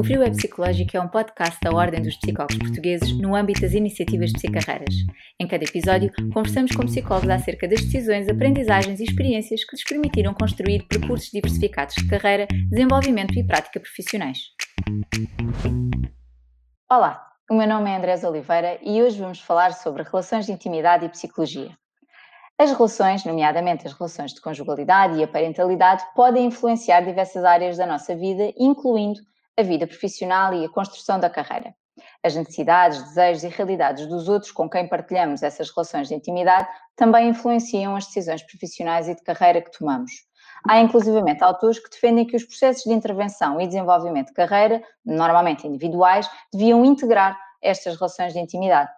O Frio é Psicológico é um podcast da Ordem dos Psicólogos Portugueses no âmbito das iniciativas de psicarreiras. Em cada episódio, conversamos com psicólogos acerca das decisões, aprendizagens e experiências que lhes permitiram construir percursos diversificados de carreira, desenvolvimento e prática profissionais. Olá, o meu nome é Andrés Oliveira e hoje vamos falar sobre relações de intimidade e psicologia. As relações, nomeadamente as relações de conjugalidade e a parentalidade, podem influenciar diversas áreas da nossa vida, incluindo a vida profissional e a construção da carreira. As necessidades, desejos e realidades dos outros com quem partilhamos essas relações de intimidade também influenciam as decisões profissionais e de carreira que tomamos. Há inclusivamente autores que defendem que os processos de intervenção e desenvolvimento de carreira, normalmente individuais, deviam integrar estas relações de intimidade.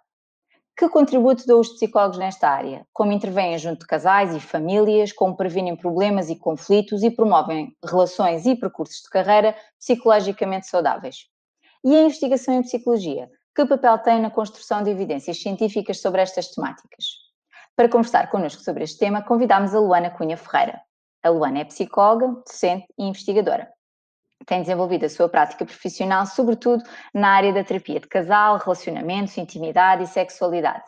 Que contributo dão os psicólogos nesta área? Como intervêm junto de casais e famílias, como previnem problemas e conflitos e promovem relações e percursos de carreira psicologicamente saudáveis? E a investigação em psicologia? Que papel tem na construção de evidências científicas sobre estas temáticas? Para conversar connosco sobre este tema, convidamos a Luana Cunha Ferreira. A Luana é psicóloga, docente e investigadora tem desenvolvido a sua prática profissional, sobretudo na área da terapia de casal, relacionamentos, intimidade e sexualidade.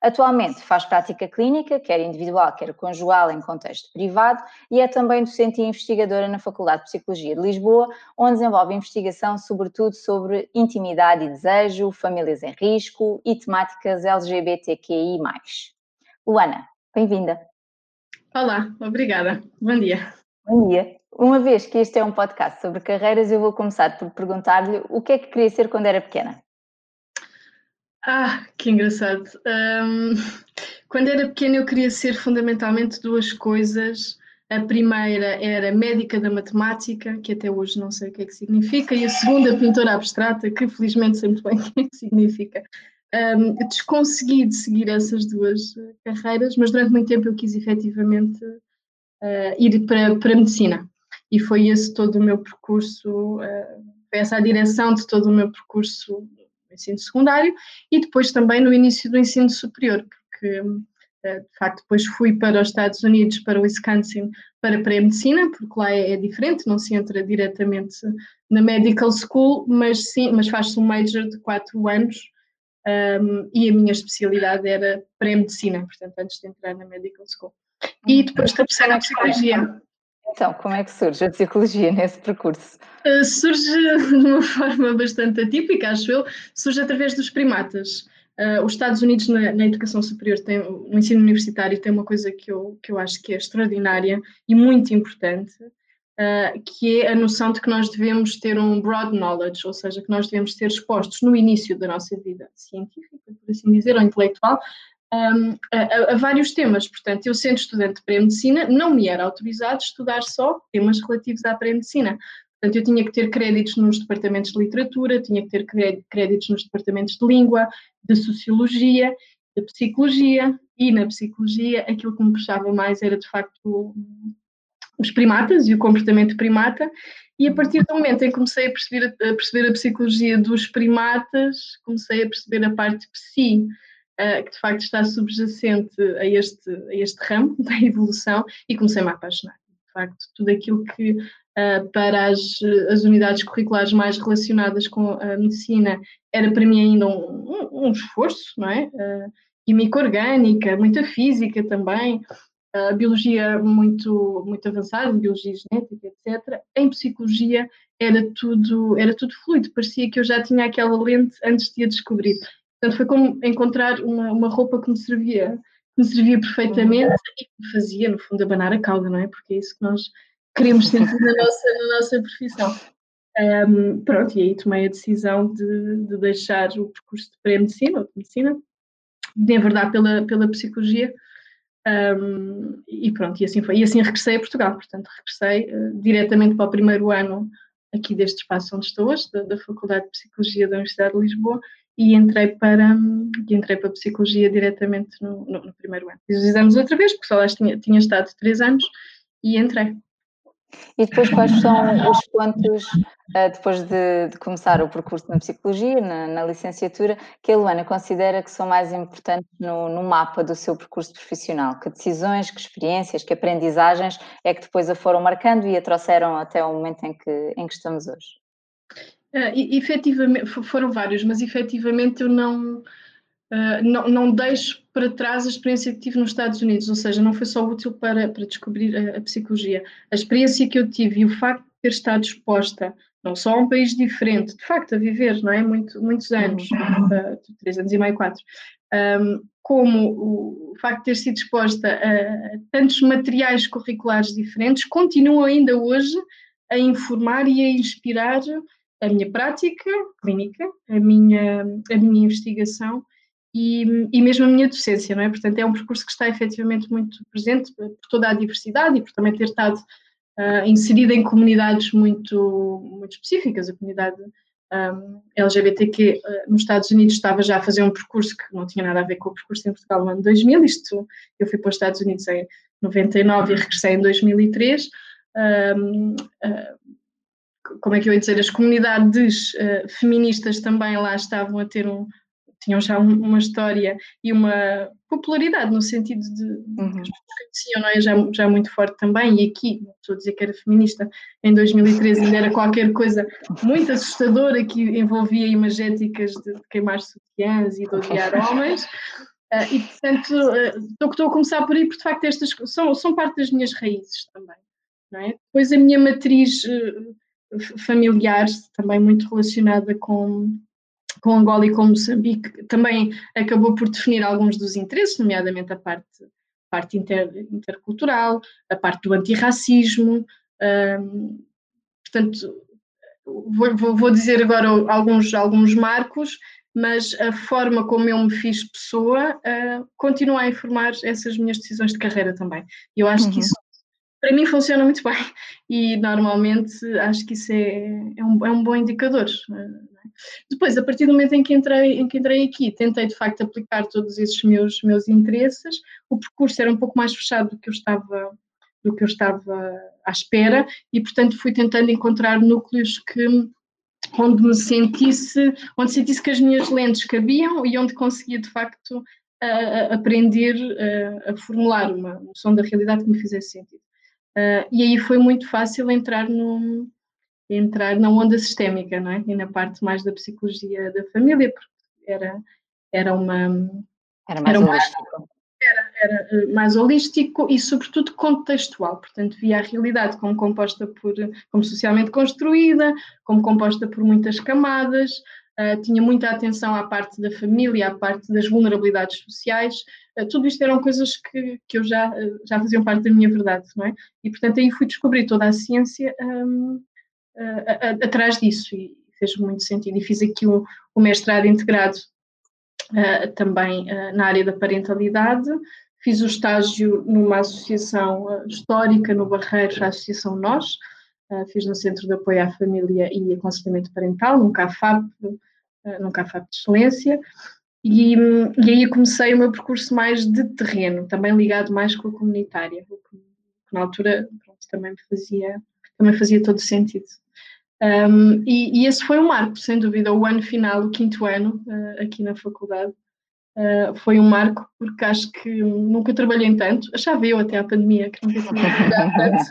Atualmente faz prática clínica, quer individual, quer conjugal, em contexto privado, e é também docente e investigadora na Faculdade de Psicologia de Lisboa, onde desenvolve investigação sobretudo sobre intimidade e desejo, famílias em risco e temáticas LGBTQI. Luana, bem-vinda. Olá, obrigada. Bom dia. Bom dia. Uma vez que este é um podcast sobre carreiras, eu vou começar por perguntar-lhe o que é que queria ser quando era pequena. Ah, que engraçado. Um, quando era pequena, eu queria ser fundamentalmente duas coisas. A primeira era médica da matemática, que até hoje não sei o que é que significa, e a segunda, pintora abstrata, que felizmente sei muito bem o que é que significa. Um, desconsegui de seguir essas duas carreiras, mas durante muito tempo eu quis efetivamente uh, ir para, para a medicina e foi esse todo o meu percurso, eh, foi essa a direção de todo o meu percurso no ensino secundário e depois também no início do ensino superior, porque eh, de facto depois fui para os Estados Unidos, para o Wisconsin, para pré-medicina, porque lá é, é, diferente, não se entra diretamente na medical school, mas sim, mas faz-se um major de quatro anos um, ehm, e a minha especialidade era pré-medicina, portanto antes de entrar na medical school. E depois comecei na psicologia. Então, como é que surge a psicologia nesse percurso? Uh, surge de uma forma bastante atípica, acho eu, surge através dos primatas. Uh, os Estados Unidos na, na, educação superior, tem, no ensino universitário, tem uma coisa que eu, que eu acho que é extraordinária e muito importante, uh, que é a noção de que nós devemos ter um broad knowledge, ou seja, que nós devemos ser expostos no início da nossa vida científica, por assim dizer, ou intelectual, um, a, a, vários temas. Portanto, eu sendo estudante de pré-medicina, não me era autorizado estudar só temas relativos à pré-medicina. Portanto, eu tinha que ter créditos nos departamentos de literatura, tinha que ter créditos nos departamentos de língua, de sociologia, de psicologia, e na psicologia aquilo que me puxava mais era de facto os primatas e o comportamento primata, e a partir do momento em que comecei a perceber a, perceber a psicologia dos primatas, comecei a perceber a parte psi, uh, que de facto está subjacente a este, a este ramo da evolução e comecei-me a apaixonar. De facto, tudo aquilo que uh, para as, as unidades curriculares mais relacionadas com a medicina era para mim ainda um, um, um esforço, não é? Uh, química orgânica, muita física também, a biologia muito, muito avançada, biologia genética, etc. Em psicologia era tudo, era tudo fluido, parecia que eu já tinha aquela lente antes de a descobrir. Portanto, foi como encontrar uma, uma roupa que me servia, que me servia perfeitamente e que me fazia, no fundo, abanar a cauda, não é? Porque é isso que nós queremos sentir na nossa, na nossa profissão. Um, pronto, e aí tomei a decisão de, de deixar o percurso de pré-medicina, ou de medicina, de enverdar pela, pela psicologia, um, e pronto, e assim foi. E assim regressei a Portugal, portanto, regressei uh, diretamente para o primeiro ano aqui deste espaço onde estou hoje, da, da Faculdade de Psicologia da Universidade de Lisboa, e entrei para, e entrei para a psicologia diretamente no, no, no primeiro ano. Fiz os exames outra vez, porque só lá tinha, tinha estado três anos e entrei. E depois quais são os pontos, eh, depois de, de começar o percurso na psicologia, na, na, licenciatura, que a Luana considera que são mais importantes no, no, mapa do seu percurso profissional? Que decisões, que experiências, que aprendizagens é que depois a foram marcando e a trouxeram até o momento em que, em que estamos hoje? Uh, efetivamente, foram vários, mas efetivamente eu não, uh, não, não deixo para trás a experiência que tive nos Estados Unidos, ou seja, não foi só útil para, para descobrir a, a psicologia. A experiência que eu tive e o facto de ter estado exposta não só a um país diferente, de facto, a viver, não é? Muito, muitos anos, uh, três anos e meio, quatro, um, como o facto de ter sido exposta a tantos materiais curriculares diferentes, continua ainda hoje a informar e a inspirar a minha prática clínica, a minha, a minha investigação e, e mesmo a minha docência, não é? Portanto, é um percurso que está efetivamente muito presente por toda a diversidade e por também ter estado uh, inserida em comunidades muito, muito específicas, a comunidade um, LGBTQ uh, nos Estados Unidos estava já a fazer um percurso que não tinha nada a ver com o percurso em Portugal no ano 2000, isto eu fui para os Estados Unidos em 99 e regressei em 2003. Um, uh, como é que eu ia dizer, as comunidades uh, feministas também lá estavam a ter um, tinham já um, uma história e uma popularidade no sentido de, uhum. que as pessoas conheciam, não é? Já, já muito forte também, e aqui, estou a dizer que era feminista, em 2013 ainda era qualquer coisa muito assustadora que envolvia imagéticas de, de queimar sutiãs e de odiar homens. Uh, e portanto, uh, estou a começar por aí, porque de facto estas são, são parte das minhas raízes também. Não é? Depois a minha matriz uh, familiar, também muito relacionada com, com Angola e com Moçambique, também acabou por definir alguns dos interesses, nomeadamente a parte, parte inter, intercultural, a parte do antirracismo. Um, portanto, vou, vou, vou, dizer agora alguns, alguns marcos, mas a forma como eu me fiz pessoa uh, continua a informar essas minhas decisões de carreira também. Eu acho uhum. que isso para mim funciona muito bem e normalmente acho que isso é, é, um, é um bom indicador. É? Depois, a partir do momento em que, entrei, em que entrei aqui, tentei de facto aplicar todos esses meus, meus interesses. O percurso era um pouco mais fechado do que eu estava do que eu estava à espera e portanto fui tentando encontrar núcleos que onde me sentisse onde sentisse que as minhas lentes cabiam e onde conseguia de facto uh, aprender uh, a formular uma noção da realidade que me fizesse sentido. Uh, e aí foi muito fácil entrar, no, entrar na onda sistémica, não é? E na parte mais da psicologia da família, porque era, era uma. Era mais era holístico. Era, era eh, mais holístico e, sobretudo, contextual. Portanto, via a realidade como composta por. como socialmente construída, como composta por muitas camadas, uh, tinha muita atenção à parte da família, à parte das vulnerabilidades sociais, uh, tudo isto eram coisas que, que eu já, uh, já faziam parte da minha verdade, não é? E portanto aí fui descobrir toda a ciência um, atrás disso. E fez muito sentido. E fiz aqui o, o mestrado integrado também na área da parentalidade, fiz o estágio numa associação histórica no Barreiros, a Associação Nós, Uh, fiz no Centro de Apoio à Família e Aconselhamento Parental, num CAFAP, num CAFAP de Excelência, e, e, aí comecei o meu percurso mais de terreno, também ligado mais com a comunitária, que na altura pronto, também me fazia, também fazia todo sentido. Um, e, e, esse foi um marco, sem dúvida, o ano final, o quinto ano, uh, aqui na faculdade, Uh, foi um marco, porque acho que nunca trabalhei tanto, achava eu até a pandemia que nunca tinha trabalhado tanto.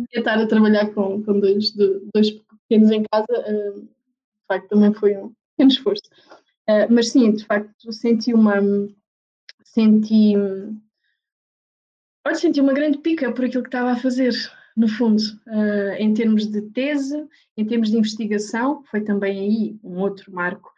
estar a trabalhar com, com dois, dois pequenos em casa, uh, facto, também foi um pequeno esforço. Uh, mas sim, de facto, senti uma. Senti. Senti uma grande pica por aquilo que estava a fazer, no fundo, uh, em termos de tese, em termos de investigação, foi também aí um outro marco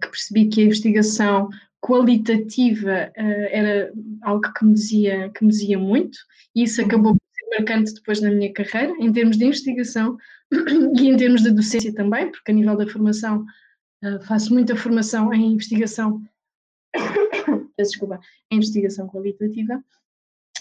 que percebi que a investigação qualitativa era algo que me dizia, que me dizia muito, e isso acabou marcante depois na minha carreira, em termos de investigação e em termos de docência também, porque a nível da formação uh, faço muita formação em investigação, desculpa, em investigação qualitativa,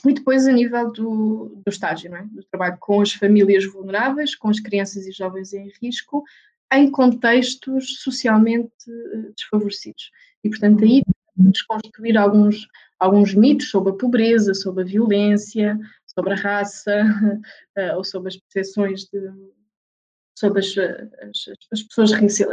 e depois a nível do, do estágio, é? do trabalho com as famílias vulneráveis, com as crianças e jovens em risco, em contextos socialmente uh, desfavorecidos. E, portanto, aí desconstruir alguns, alguns mitos sobre a pobreza, sobre a violência, sobre a raça uh, ou sobre as percepções de sobre as, as, as pessoas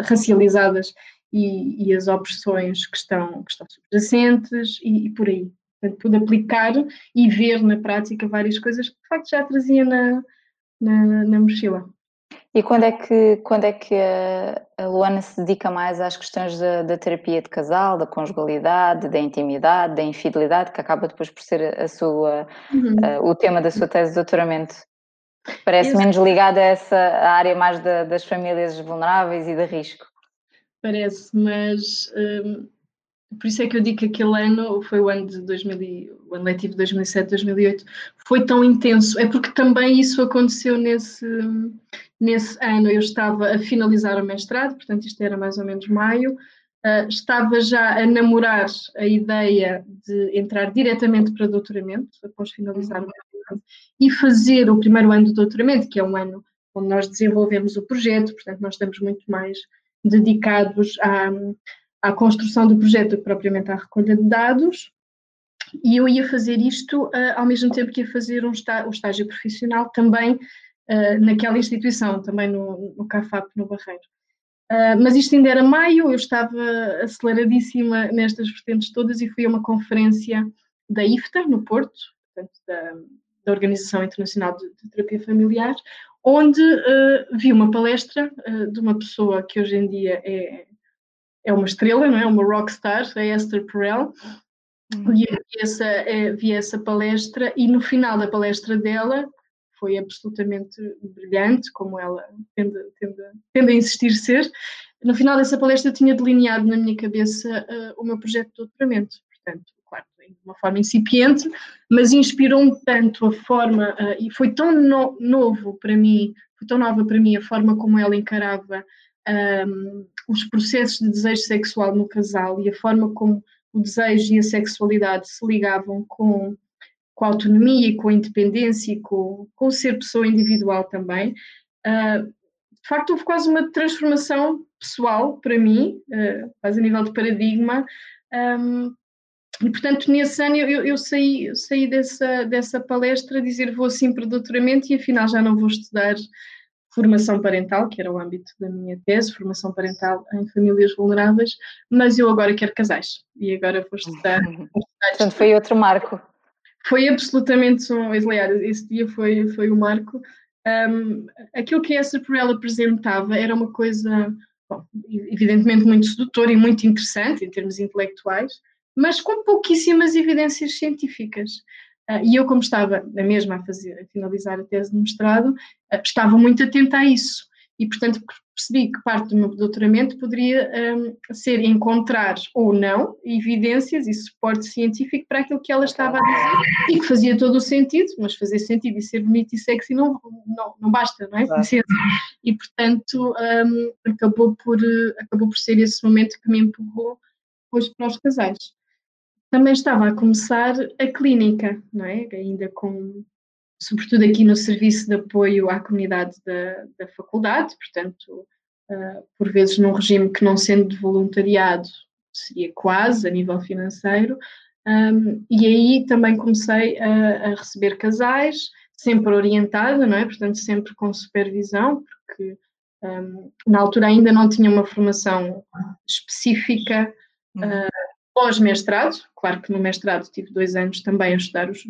racializadas e, e, as opressões que estão, que estão subjacentes e, e, por aí. Portanto, pude aplicar e ver na prática várias coisas que de facto já trazia na, na, na mochila. E quando é que, quando é que a, Luana se dedica mais às questões da, da, terapia de casal, da conjugalidade, da intimidade, da infidelidade, que acaba depois por ser a sua, uhum. uh, o tema da sua tese de doutoramento? Parece Isso. menos ligada a essa a área mais da, das famílias vulneráveis e de risco. Parece, mas um, por isso é que eu digo que aquele ano foi o ano de 2000, o ano letivo de 2007, 2008, foi tão intenso. É porque também isso aconteceu nesse, nesse ano. Eu estava a finalizar o mestrado, portanto, isto era mais ou menos maio. Uh, estava já a namorar a ideia de entrar diretamente para doutoramento, após finalizar o mestrado, e fazer o primeiro ano do doutoramento, que é um ano onde nós desenvolvemos o projeto, portanto, nós estamos muito mais dedicados à, à construção do projeto do que propriamente à recolha de dados. E eu ia fazer isto uh, ao mesmo tempo que ia fazer um o estágio profissional também uh, naquela instituição, também no, no CAFAP, no Barreiro. Uh, mas isto ainda era maio, eu estava aceleradíssima nestas vertentes todas e fui a uma conferência da IFTA, no Porto, portanto, da, da Organização Internacional de, de Terapia Familiar, onde uh, vi uma palestra uh, de uma pessoa que hoje em dia é, é uma estrela, não é? Uma rockstar, a Esther Perel. Uhum. Vi, essa, é, vi essa palestra e no final da palestra dela, foi absolutamente brilhante, como ela tende, tende, tende a insistir ser, no final dessa palestra eu tinha delineado na minha cabeça uh, o meu projeto de doutoramento. Portanto, de uma forma incipiente, mas inspirou-me tanto a forma, uh, e foi tão no, novo para mim, foi tão nova para mim a forma como ela encarava um, ehm, os processos de desejo sexual no casal e a forma como o desejo e a sexualidade se ligavam com, com a autonomia e com a independência e com, com o ser pessoa individual também. Uh, de facto, houve quase uma transformação pessoal para mim, uh, quase a nível de paradigma, ehm, e, portanto, nesse ano eu, eu saí, saí dessa, dessa palestra a dizer vou assim para doutoramento e afinal já não vou estudar formação parental, que era o âmbito da minha tese, formação parental em famílias vulneráveis, mas eu agora quero casais e agora vou estudar. Portanto, foi outro marco. Foi absolutamente um, aliás, esse dia foi, foi o um marco. Um, aquilo que essa por ela apresentava era uma coisa, bom, evidentemente muito sedutora e muito interessante em termos intelectuais, mas com pouquíssimas evidências científicas. Uh, e eu, como estava na mesma a fazer, a finalizar a tese de mestrado, uh, estava muito atenta a isso. E, portanto, percebi que parte do meu doutoramento poderia um, ser encontrar ou não evidências e suporte científico para aquilo que ela estava a dizer e que fazia todo o sentido, mas fazer sentido e ser bonito e sexy não, não, não basta, não é? Claro. E, portanto, um, acabou, por, acabou por ser esse momento que me empurrou depois para os casais também estava a começar a clínica, não é? Ainda com, sobretudo aqui no serviço de apoio à comunidade da, da faculdade, portanto, uh, por vezes num regime que não sendo de voluntariado seria quase a nível financeiro, um, e aí também comecei a, a, receber casais, sempre orientada, não é? Portanto, sempre com supervisão, porque um, na altura ainda não tinha uma formação específica uh, pós-mestrado, claro que no mestrado tive dois anos também a estudar os,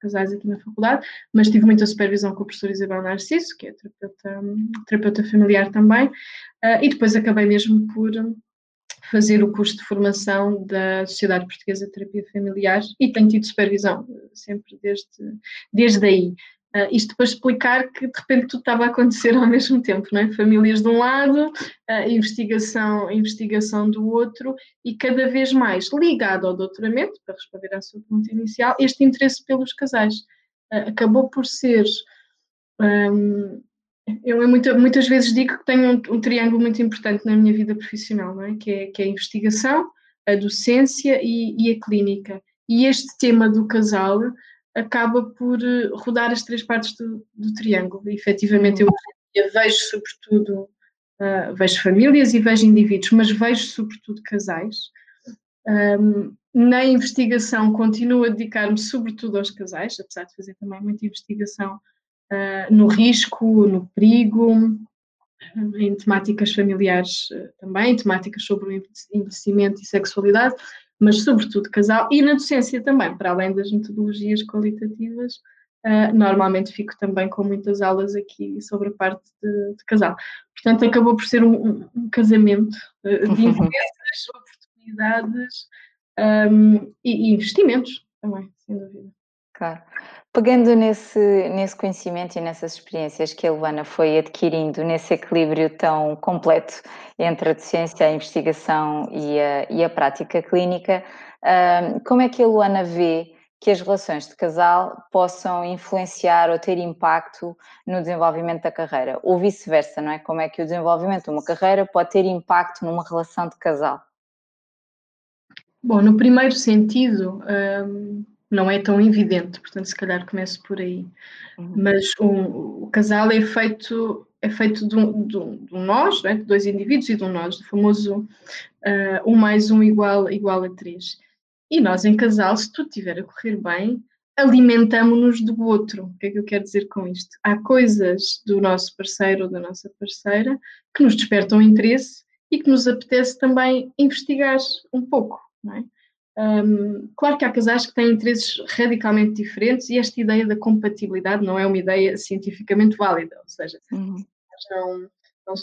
casais aqui na faculdade, mas tive muita supervisão com a professora Isabel Narciso, que é terapeuta, terapeuta familiar também, uh, e depois acabei mesmo por fazer o curso de formação da Sociedade Portuguesa de Terapia Familiar e tenho tido supervisão sempre desde, desde aí. Uh, isto para explicar que de repente tudo estava a acontecer ao mesmo tempo, não é? Famílias de um lado, uh, investigação, investigação do outro e cada vez mais ligado ao doutoramento, para responder à sua pergunta inicial, este interesse pelos casais. Uh, acabou por ser. Um, eu muita, muitas vezes digo que tenho um, um, triângulo muito importante na minha vida profissional, não é? Que é, que é a investigação, a docência e, e a clínica. E este tema do casal acaba por eh, rodar as três partes do, do triângulo. E, efetivamente, eu vejo sobretudo, uh, vejo famílias e vejo indivíduos, mas vejo sobretudo casais. Um, na investigação continuo a dedicar-me sobretudo aos casais, apesar de fazer também muita investigação uh, no risco, no perigo, em temáticas familiares também, temáticas sobre o envelhecimento e sexualidade, mas sobretudo casal, e na docência também, para além das metodologias qualitativas, Uh, normalmente fico também com muitas aulas aqui sobre a parte de, de casal. Portanto, acabou por ser um, um casamento uh, de interesses, oportunidades um, e, e, investimentos também, sem dúvida. Claro. Pegando nesse, nesse conhecimento e nessas experiências que a Luana foi adquirindo, nesse equilíbrio tão completo entre a ciência, a investigação e a, e a prática clínica, como é que a Luana vê que as relações de casal possam influenciar ou ter impacto no desenvolvimento da carreira, ou vice-versa, não é? Como é que o desenvolvimento de uma carreira pode ter impacto numa relação de casal? Bom, no primeiro sentido, um, não é tão evidente, portanto, se calhar começo por aí. Uhum. Mas um, o casal é feito é feito de um, de um, de um nós, é? de dois indivíduos e de um nós, o famoso uh, um mais um igual, igual a três. E nós, em casal, se tudo estiver a correr bem, alimentamos-nos do outro. O que é que eu quero dizer com isto? Há coisas do nosso parceiro ou da nossa parceira que nos despertam interesse e que nos apetece também investigar um pouco, não é? Um, claro que há casais que têm interesses radicalmente diferentes e esta ideia da compatibilidade não é uma ideia cientificamente válida, ou seja, uhum. não,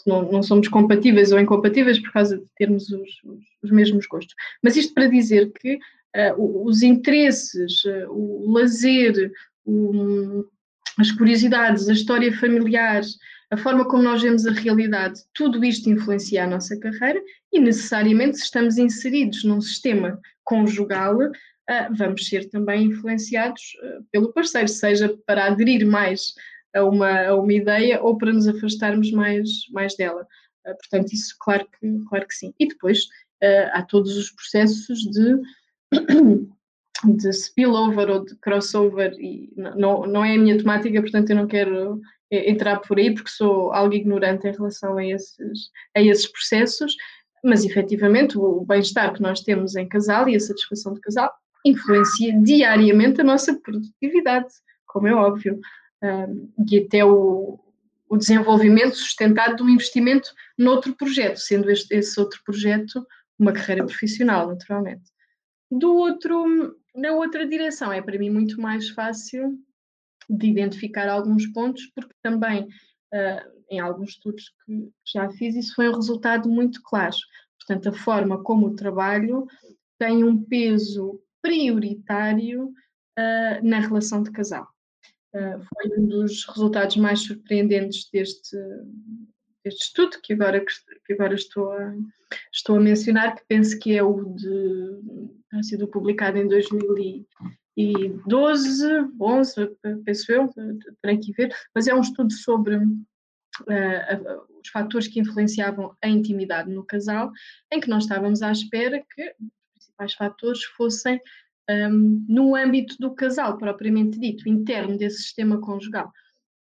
não, não, somos compatíveis ou incompatíveis por causa de termos os, os, os mesmos gostos. Mas isto para dizer que uh, os interesses, uh, o lazer, o, as curiosidades, a história familiar, a forma como nós vemos a realidade, tudo isto influencia a nossa carreira e necessariamente se estamos inseridos num sistema conjugal, uh, vamos ser também influenciados pelo parceiro, seja para aderir mais a uma, a uma ideia ou para nos afastarmos mais, mais dela. Uh, portanto, isso claro que, claro que sim. E depois há todos os processos de, de spillover ou de crossover, e não, não é a minha temática, portanto eu não quero entrar por aí porque sou algo ignorante em relação a esses, a esses processos, mas efetivamente o bem-estar que nós temos em casal e a satisfação de casal influencia diariamente a nossa produtividade, como é óbvio e até o, o, desenvolvimento sustentado de um investimento noutro projeto, sendo este, esse outro projeto uma carreira profissional, naturalmente. Do outro, na outra direção, é para mim muito mais fácil de identificar alguns pontos, porque também uh, em alguns estudos que já fiz, isso foi um resultado muito claro. Portanto, a forma como o trabalho tem um peso prioritário uh, na relação de casal. Uh, foi um dos resultados mais surpreendentes deste, deste estudo, que agora, que agora estou, a, estou a mencionar, que penso que é o de. sido publicado em 2012, 11, penso eu, terei que ver, mas é um estudo sobre. Uh, os fatores que influenciavam a intimidade no casal, em que nós estávamos à espera que os principais fatores fossem um, no âmbito do casal, propriamente dito, interno desse sistema conjugal.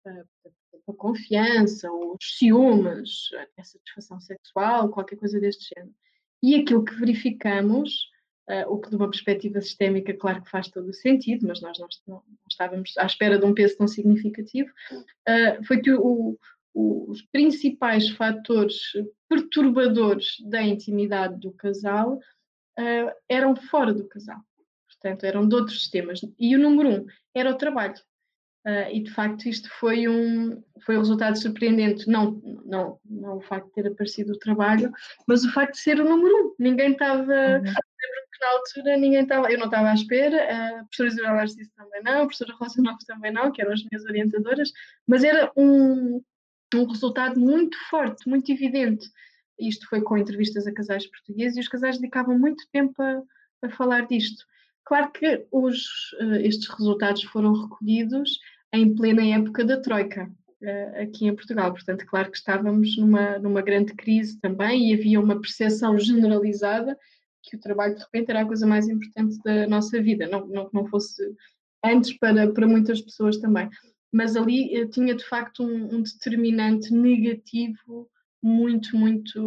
Uh, a confiança, os ciúmes, a satisfação sexual, qualquer coisa deste género. E aquilo que verificamos, uh, o que de uma perspectiva sistémica, claro que faz todo o sentido, mas nós não, não estávamos à espera de um peso tão significativo, uh, foi que o, o, os principais fatores perturbadores da intimidade do casal uh, eram fora do casal portanto eram de outros sistemas. E o número um era o trabalho. E de facto isto foi um, foi um resultado surpreendente, não, não, não o facto de ter aparecido o trabalho, mas o facto de ser o número um. Ninguém estava, uhum. Que na altura ninguém estava, eu não estava à espera, a professora Isabel disse também não, a professora Rosa Novo também não, que eram as minhas orientadoras, mas era um, um resultado muito forte, muito evidente. Isto foi com entrevistas a casais portugueses e os casais dedicavam muito tempo a, a falar disto. Claro que os, eh, estes resultados foram recolhidos em plena época da Troika, eh, aqui em Portugal. Portanto, claro que estávamos numa, numa grande crise também e havia uma percepção generalizada que o trabalho de repente era a coisa mais importante da nossa vida, não, não, não fosse antes para, para muitas pessoas também. Mas ali eh, tinha de facto um, um determinante negativo muito, muito,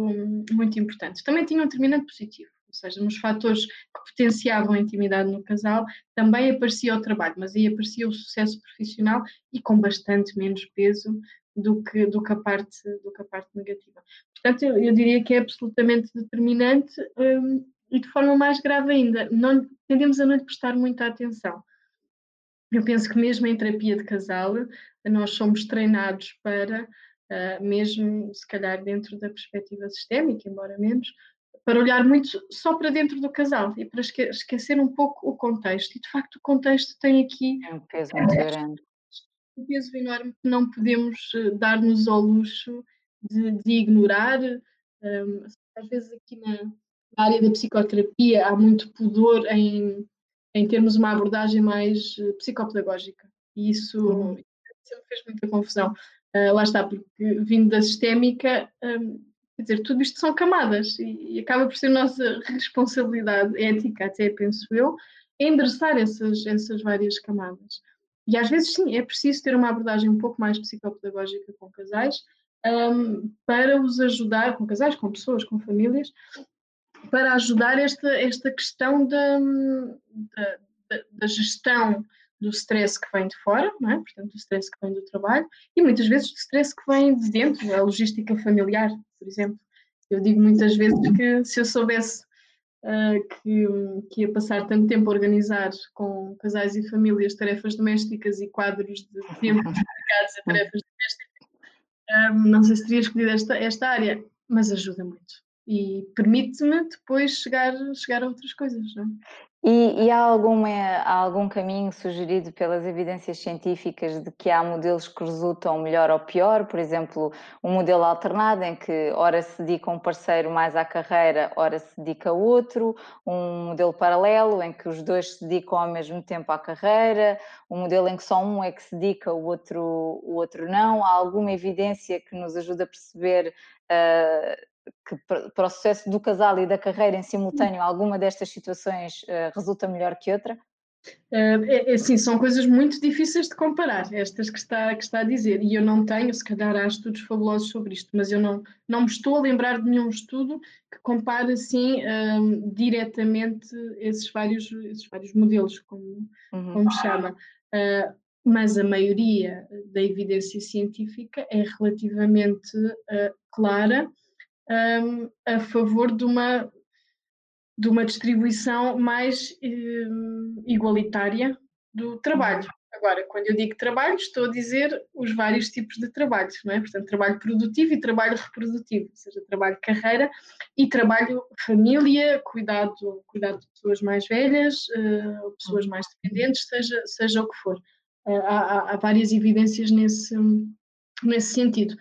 muito importante. Também tinha um determinante positivo ou seja, nos fatores que potenciavam a intimidade no casal, também aparecia o trabalho, mas aí aparecia o sucesso profissional e com bastante menos peso do que, do que, a, parte, do que a parte negativa. Portanto, eu, eu diria que é absolutamente determinante um, e de forma mais grave ainda, não, tendemos a não lhe prestar muita atenção. eu penso que mesmo em terapia de casal, nós somos treinados para, uh, mesmo se calhar dentro da perspectiva sistémica, embora menos, para olhar muito só para dentro do casal e para esque esquecer um pouco o contexto. E de facto o contexto tem aqui é um peso muito grande. Um peso enorme que não podemos eh, dar-nos ao luxo de, de ignorar. Um, às vezes aqui na, na área da psicoterapia há muito pudor em em termos uma abordagem mais eh, psicopedagógica. E isso uhum. sempre fez muita confusão. Uh, lá está, porque vindo da sistémica, um, quer dizer, tudo isto são camadas e, e, acaba por ser nossa responsabilidade ética, até penso eu, endereçar essas, essas várias camadas. E às vezes, sim, é preciso ter uma abordagem um pouco mais psicopedagógica com casais um, para os ajudar, com casais, com pessoas, com famílias, para ajudar esta, esta questão da, da, da gestão do stress que vem de fora, não é? portanto, do stress que vem do trabalho, e muitas vezes do stress que vem de dentro, a logística familiar, por exemplo. Eu digo muitas vezes que se eu soubesse uh, que, que ia passar tanto tempo a organizar com casais e famílias tarefas domésticas e quadros de tempo dedicados a tarefas domésticas, um, ah, não sei se teria escolhido esta, esta área, mas ajuda muito e permite-me depois chegar, chegar a outras coisas. Não é? E, e há, alguma, há algum caminho sugerido pelas evidências científicas de que há modelos que resultam melhor ou pior? Por exemplo, um modelo alternado em que ora se dedica um parceiro mais à carreira, ora se dedica a outro, um modelo paralelo em que os dois se dedicam ao mesmo tempo à carreira, um modelo em que só um é que se dedica, o outro, o outro não. Há alguma evidência que nos ajuda a perceber uh, que para o sucesso do casal e da carreira em simultâneo, alguma destas situações uh, resulta melhor que outra? Uh, é, é, sim, são coisas muito difíceis de comparar, estas que está, que está a dizer, e eu não tenho, se calhar há estudos fabulosos sobre isto, mas eu não, não me estou a lembrar de nenhum estudo que compare assim um, diretamente esses vários, esses vários modelos, como, uhum. como chama. Uh, mas a maioria da evidência científica é relativamente uh, clara um, a favor de uma, de uma distribuição mais um, igualitária do trabalho. Agora, quando eu digo trabalho, estou a dizer os vários tipos de trabalhos, não é? Portanto, trabalho produtivo e trabalho reprodutivo, ou seja, trabalho carreira e trabalho família, cuidado, cuidado de pessoas mais velhas, uh, pessoas mais dependentes, seja, seja o que for. Uh, há, há, várias evidências nesse, nesse sentido.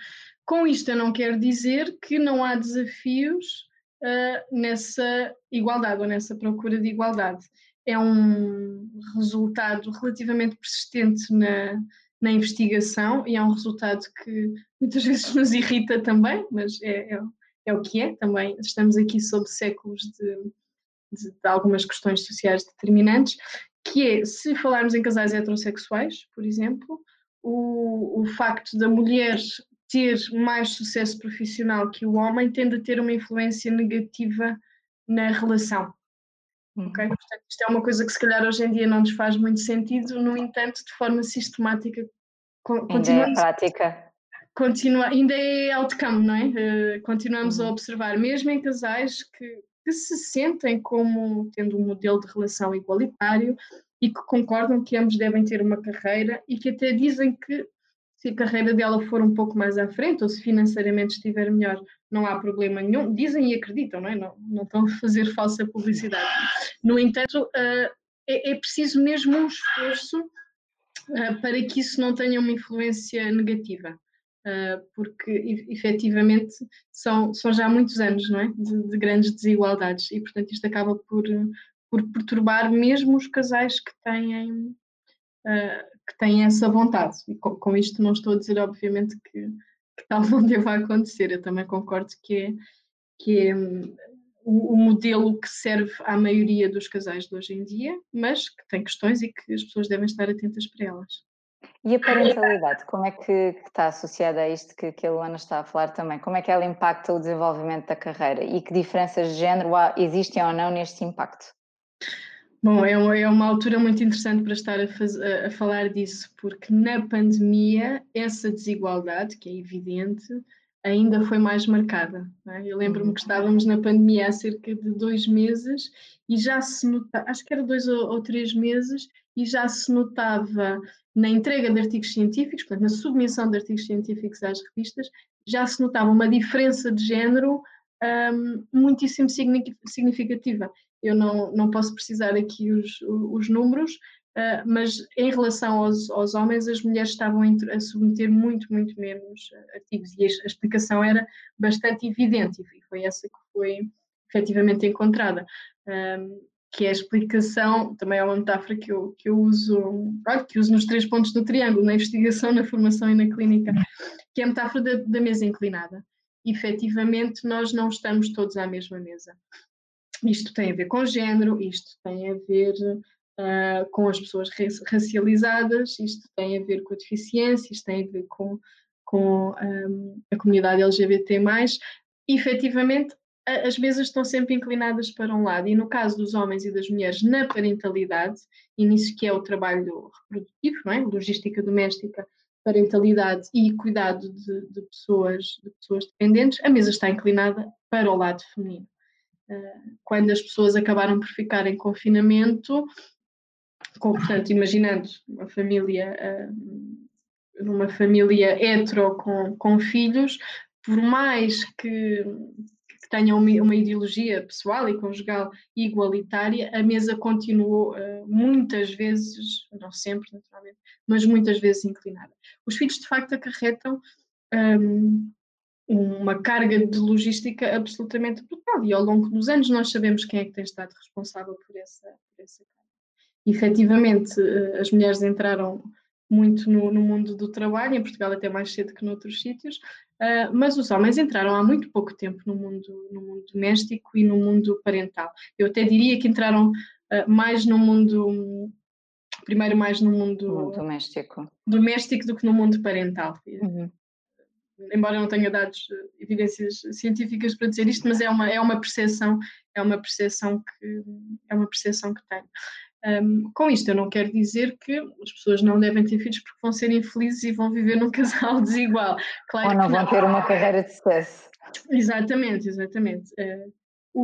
Com isto, eu não quero dizer que não há desafios uh, nessa igualdade ou nessa procura de igualdade. É um resultado relativamente persistente na, na investigação e é um resultado que muitas vezes nos irrita também, mas é, é, é o que é também. Estamos aqui sob séculos de, de, de, algumas questões sociais determinantes, que é, se falarmos em casais heterossexuais, por exemplo, o, o facto da mulher ter mais sucesso profissional que o homem tende a ter uma influência negativa na relação. Uhum. Okay? Portanto, isto é uma coisa que se calhar hoje em dia não nos faz muito sentido, no entanto, de forma sistemática ainda é prática. Continua, ainda é outcome, não é? Uh, continuamos uhum. a observar, mesmo em casais que, que se sentem como tendo um modelo de relação igualitário e que concordam que ambos devem ter uma carreira e que até dizem que se a carreira dela for um pouco mais à frente ou se financeiramente estiver melhor, não há problema nenhum. Dizem e acreditam, não é? Não, não estão a fazer falsa publicidade. No entanto, uh, é, é, preciso mesmo um esforço uh, para que isso não tenha uma influência negativa. Uh, porque efetivamente são, são já muitos anos não é? de, de grandes desigualdades e portanto isto acaba por, por perturbar mesmo os casais que têm que têm essa vontade. E com, com, isto não estou a dizer, obviamente, que, que tal não deva acontecer. Eu também concordo que é, que é um, o, o, modelo que serve à maioria dos casais de hoje em dia, mas que tem questões e que as pessoas devem estar atentas para elas. E a parentalidade, como é que, que está associada a isto que, que a Luana está a falar também? Como é que ela impacta o desenvolvimento da carreira e que diferenças de género há, existem ou não neste impacto? Bom, é uma, é uma altura muito interessante para estar a, faz, a, a, falar disso, porque na pandemia essa desigualdade, que é evidente, ainda foi mais marcada. É? Eu lembro-me que estávamos na pandemia há cerca de dois meses e já se notava, acho que era dois ou, ou três meses, e já se notava na entrega de artigos científicos, portanto, na submissão de artigos científicos às revistas, já se notava uma diferença de género um, muitíssimo significativa. Eu não, não posso precisar aqui os, os números, uh, mas em relação aos, aos homens, as mulheres estavam a submeter muito, muito menos artigos e a explicação era bastante evidente e foi essa que foi efetivamente encontrada. Um, que é a explicação, também é uma metáfora que eu, que eu uso, que uso nos três pontos do triângulo, na investigação, na formação e na clínica, que é a metáfora da, da mesa inclinada. E, efetivamente, nós não estamos todos à mesma mesa. Isto tem a ver com género, isto tem a ver uh, com as pessoas racializadas, isto tem a ver com a deficiência, isto tem a ver com, com um, a comunidade LGBT+. Efetivamente, as mesas estão sempre inclinadas para um lado, e no caso dos homens e das mulheres, na parentalidade, e nisso que é o trabalho reprodutivo, não é? logística doméstica, parentalidade e cuidado de, de, pessoas, de pessoas dependentes, a mesa está inclinada para o lado feminino. Ah, quando as pessoas acabaram por ficar em confinamento, com, portanto, imaginando uma família, ah, uma família hetero com, com filhos, por mais que, que tenham uma, uma, ideologia pessoal e conjugal igualitária, a mesa continuou uh, muitas vezes, não sempre naturalmente, mas muitas vezes inclinada. Os filhos de facto acarretam um, uma carga de logística absolutamente brutal e ao longo dos anos nós sabemos quem é que tem estado responsável por essa, por essa carga. E, efetivamente, uh, as mulheres entraram muito no, no, mundo do trabalho, em Portugal até mais cedo que noutros sítios, uh, mas os homens entraram há muito pouco tempo no mundo, no mundo doméstico e no mundo parental. Eu até diria que entraram uh, mais no mundo, primeiro mais no mundo doméstico. doméstico do que no mundo parental. Uhum. Embora não tenha dados, evidências científicas para dizer isto, mas é uma, é uma percepção, é uma percepção que é uma percepção que tenho. Um, com isto, eu não quero dizer que as pessoas não devem ter filhos porque vão ser infelizes e vão viver num casal desigual. Claro Ou não vão não. ter uma carreira de sucesso. Exatamente, exatamente. Uh,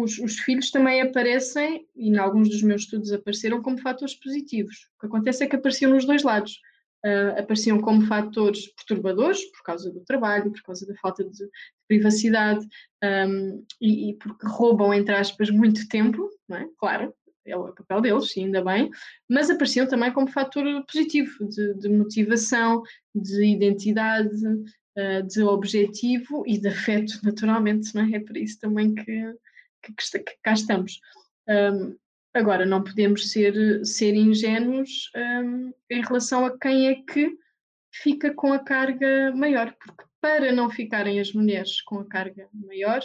os, os, filhos também aparecem, e em alguns dos meus estudos apareceram, como fatores positivos. O que acontece é que apareciam nos dois lados. Uh, apareciam como fatores perturbadores, por causa do trabalho, por causa da falta de, de privacidade, um, e, e, porque roubam, entre aspas, muito tempo, não é? Claro, é o papel deles, ainda bem, mas apareciam também como fator positivo de, de motivação, de identidade, uh, de objetivo e de afeto, naturalmente, não é? É por isso também que, que, que cá estamos. Um, agora, não podemos ser, ser ingênuos um, em relação a quem é que fica com a carga maior, porque para não ficarem as mulheres com a carga maior,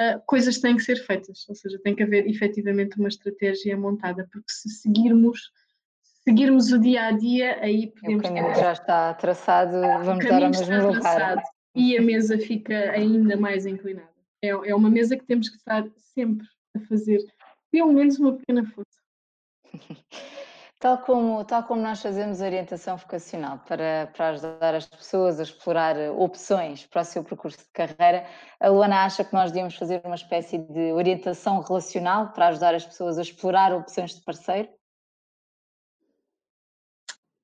uh, coisas têm que ser feitas, ou seja, tem que haver efetivamente uma estratégia montada, porque se seguirmos seguirmos o dia a dia, aí podemos. O caminho já está traçado, vamos dar ao mesmo lugar. E a mesa fica ainda mais inclinada. É, é uma mesa que temos que estar sempre a fazer pelo menos uma pequena força. Tal como, tal como nós fazemos orientação vocacional para, para ajudar as pessoas a explorar opções para o seu percurso de carreira, a Luana acha que nós devíamos fazer uma espécie de orientação relacional para ajudar as pessoas a explorar opções de parceiro?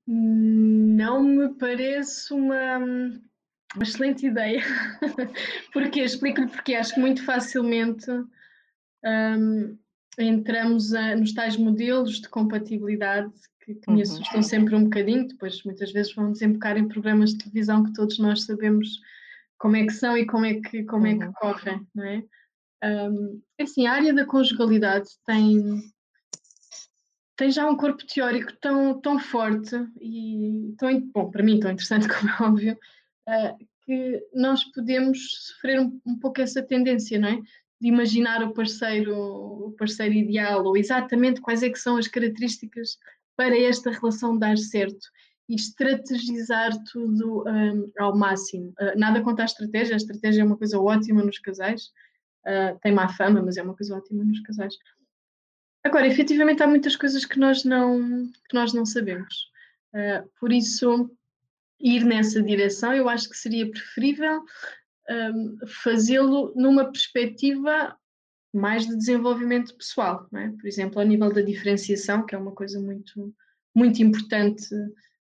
Não me parece uma, uma excelente ideia. porque Explico-lhe porque acho que muito facilmente um, entramos a, nos tais modelos de compatibilidade que me uhum. assustam sempre um bocadinho, depois muitas vezes vão desembocar em programas de televisão que todos nós sabemos como é que são e como é que, como é que uhum. correm, não é? Um, é assim, a área da conjugalidade tem, tem já um corpo teórico tão, tão forte e tão, bom, para mim tão interessante como é óbvio, uh, que nós podemos sofrer um, um pouco essa tendência, não é? De imaginar o parceiro, o parceiro ideal ou exatamente quais é que são as características para esta relação dar certo e estrategizar tudo um, ao máximo. Uh, nada contra a estratégia, a estratégia é uma coisa ótima nos casais, uh, tem má fama, mas é uma coisa ótima nos casais. Agora, efetivamente há muitas coisas que nós não, que nós não sabemos. Uh, por isso, ir nessa direção eu acho que seria preferível um, fazê-lo numa perspectiva mais de desenvolvimento pessoal, é? por exemplo, ao nível da diferenciação, que é uma coisa muito, muito importante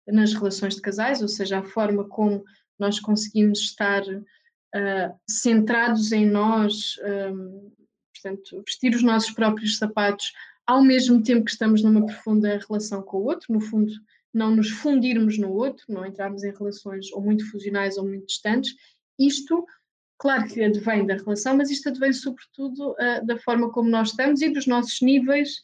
nas relações de casais, ou seja, a forma como nós conseguimos estar uh, centrados em nós, um, portanto, vestir os nossos próprios sapatos, ao mesmo tempo que estamos numa profunda relação com o outro, no fundo, não nos fundirmos no outro, não entrarmos em relações ou muito fusionais ou muito distantes. Isto, claro que advém da relação, mas isto advém sobretudo uh, da forma como nós estamos e dos nossos níveis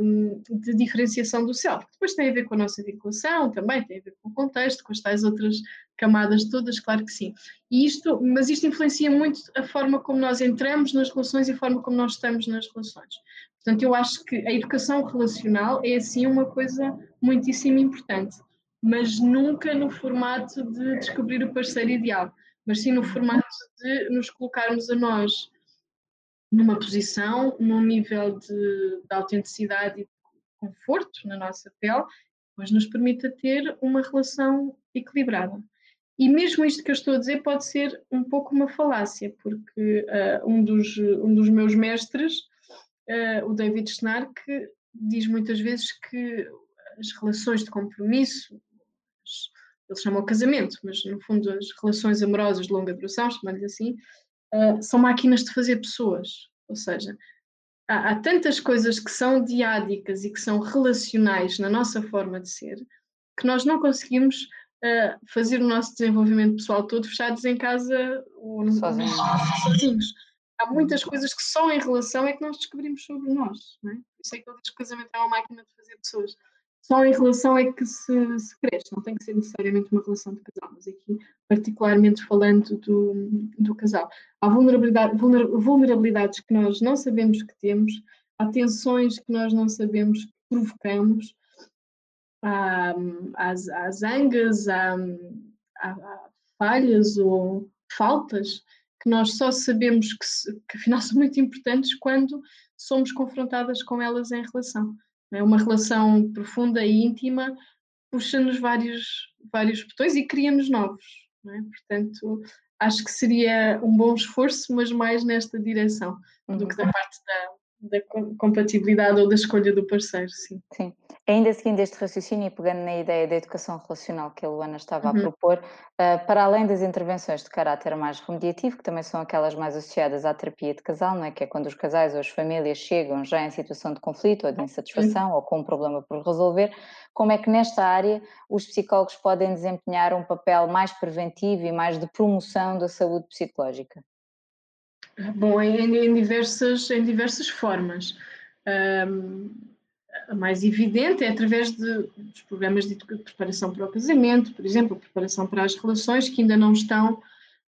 um, de diferenciação do self. Depois tem a ver com a nossa vinculação, também tem a ver com o contexto, com as tais outras camadas todas, claro que sim. E isto, mas isto influencia muito a forma como nós entramos nas relações e a forma como nós estamos nas relações. Portanto, eu acho que a educação relacional é assim uma coisa muitíssimo importante, mas nunca no formato de descobrir o parceiro ideal, mas sim no formato de nos colocarmos a nós numa posição, num nível de, de autenticidade e de conforto na nossa pele, pois nos permita ter uma relação equilibrada. E mesmo isto que eu estou a dizer pode ser um pouco uma falácia, porque uh, um, dos, um dos meus mestres, uh, o David Snark, diz muitas vezes que as relações de compromisso, ele chama o casamento, mas no fundo as relações amorosas de longa duração, chamando-lhe assim, uh, são máquinas de fazer pessoas. Ou seja, há, há, tantas coisas que são diádicas e que são relacionais na nossa forma de ser que nós não conseguimos uh, fazer o nosso desenvolvimento pessoal todo fechados em casa ou sozinhos. sozinhos. Há muitas coisas que só em relação é que nós descobrimos sobre nós. Não é? Por isso é que ele diz que o casamento é uma máquina de fazer pessoas só em relação é que se, se cresce, não tem que ser necessariamente uma relação de casal, mas aqui particularmente falando do, do casal. Há vulnerabilidade, vulnerabilidades que nós não sabemos que temos, há tensões que nós não sabemos que provocamos, há, há, há zangas, há, há, há falhas ou faltas que nós só sabemos que, que afinal são muito importantes quando somos confrontadas com elas em relação. É uma relação profunda e íntima puxa-nos vários, vários botões e cria-nos novos. É? Portanto, acho que seria um bom esforço, mas mais nesta direção do que da uhum. parte da, da compatibilidade ou da escolha do parceiro, sim. Sim. Ainda seguindo este raciocínio e pegando na ideia da educação relacional que a Luana estava uhum. a propor, uh, para além das intervenções de caráter mais remediativo, que também são aquelas mais associadas à terapia de casal, não é? que é quando os casais ou as famílias chegam já em situação de conflito ou de insatisfação uhum. ou com um problema por resolver, como é que nesta área os psicólogos podem desempenhar um papel mais preventivo e mais de promoção da saúde psicológica? Bom, em, em diversas, em diversas formas. Um a mais evidente é através de, dos programas de preparação para o casamento, por exemplo, preparação para as relações que ainda não estão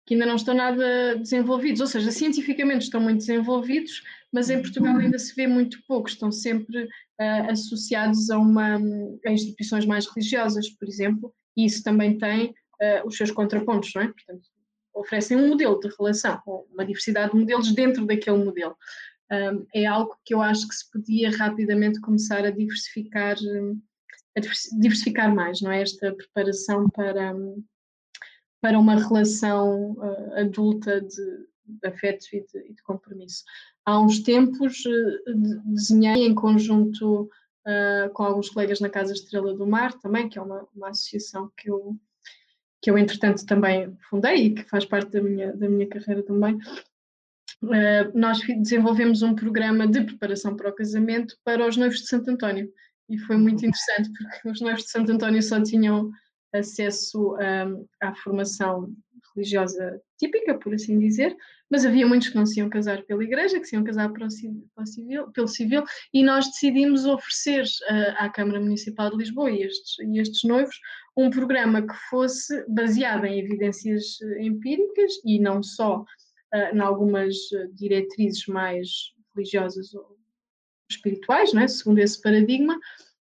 que ainda não estão nada desenvolvidos, ou seja, cientificamente estão muito desenvolvidos, mas em Portugal ainda se vê muito pouco, estão sempre uh, associados a, uma, a instituições mais religiosas, por exemplo, e isso também tem uh, os seus contrapontos, não é? Portanto, oferecem um modelo de relação, ou uma diversidade de modelos dentro daquele modelo um, é algo que eu acho que se podia rapidamente começar a diversificar, a diversificar mais, não é? Esta preparação para, para uma relação uh, adulta de, de afeto e de, e de, compromisso. Há uns tempos uh, desenhei em conjunto uh, com alguns colegas na Casa Estrela do Mar também, que é uma, uma associação que eu que eu entretanto também fundei e que faz parte da minha, da minha carreira também, Uh, nós desenvolvemos um programa de preparação para o casamento para os noivos de Santo António. E foi muito interessante porque os noivos de Santo António só tinham acesso um, à formação religiosa típica, por assim dizer, mas havia muitos que não se iam casar pela igreja, que se iam casar para o civil, pelo civil, e nós decidimos oferecer uh, à Câmara Municipal de Lisboa e estes, e estes noivos um programa que fosse baseado em evidências eh, empíricas e não só uh, em algumas diretrizes mais religiosas ou espirituais, não é? segundo esse paradigma.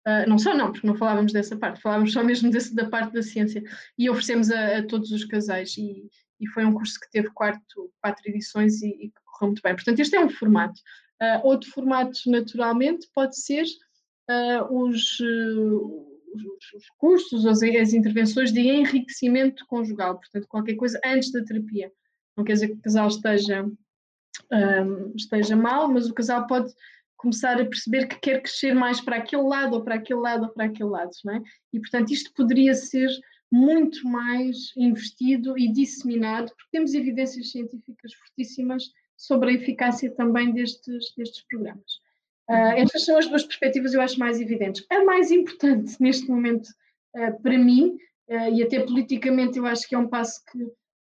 Uh, não só não, porque não falávamos dessa parte, falávamos só mesmo desse, da parte da ciência e oferecemos a, a todos os casais e, e, foi um curso que teve quatro, quatro edições e, e correu muito bem. Portanto, este é um formato. Uh, outro formato, naturalmente, pode ser uh, os, os, os, cursos, as, as intervenções de enriquecimento conjugal, portanto, qualquer coisa antes da terapia Não quer dizer que o casal esteja, um, esteja mal, mas o casal pode começar a perceber que quer crescer mais para aquele lado ou para aquele lado ou para aquele lado, não é? E portanto isto poderia ser muito mais investido e disseminado, porque temos evidências científicas fortíssimas sobre a eficácia também destes, destes programas. Uh, estas são as duas perspectivas eu acho mais evidentes. A mais importante neste momento uh, para mim, uh, e até politicamente eu acho que é um passo que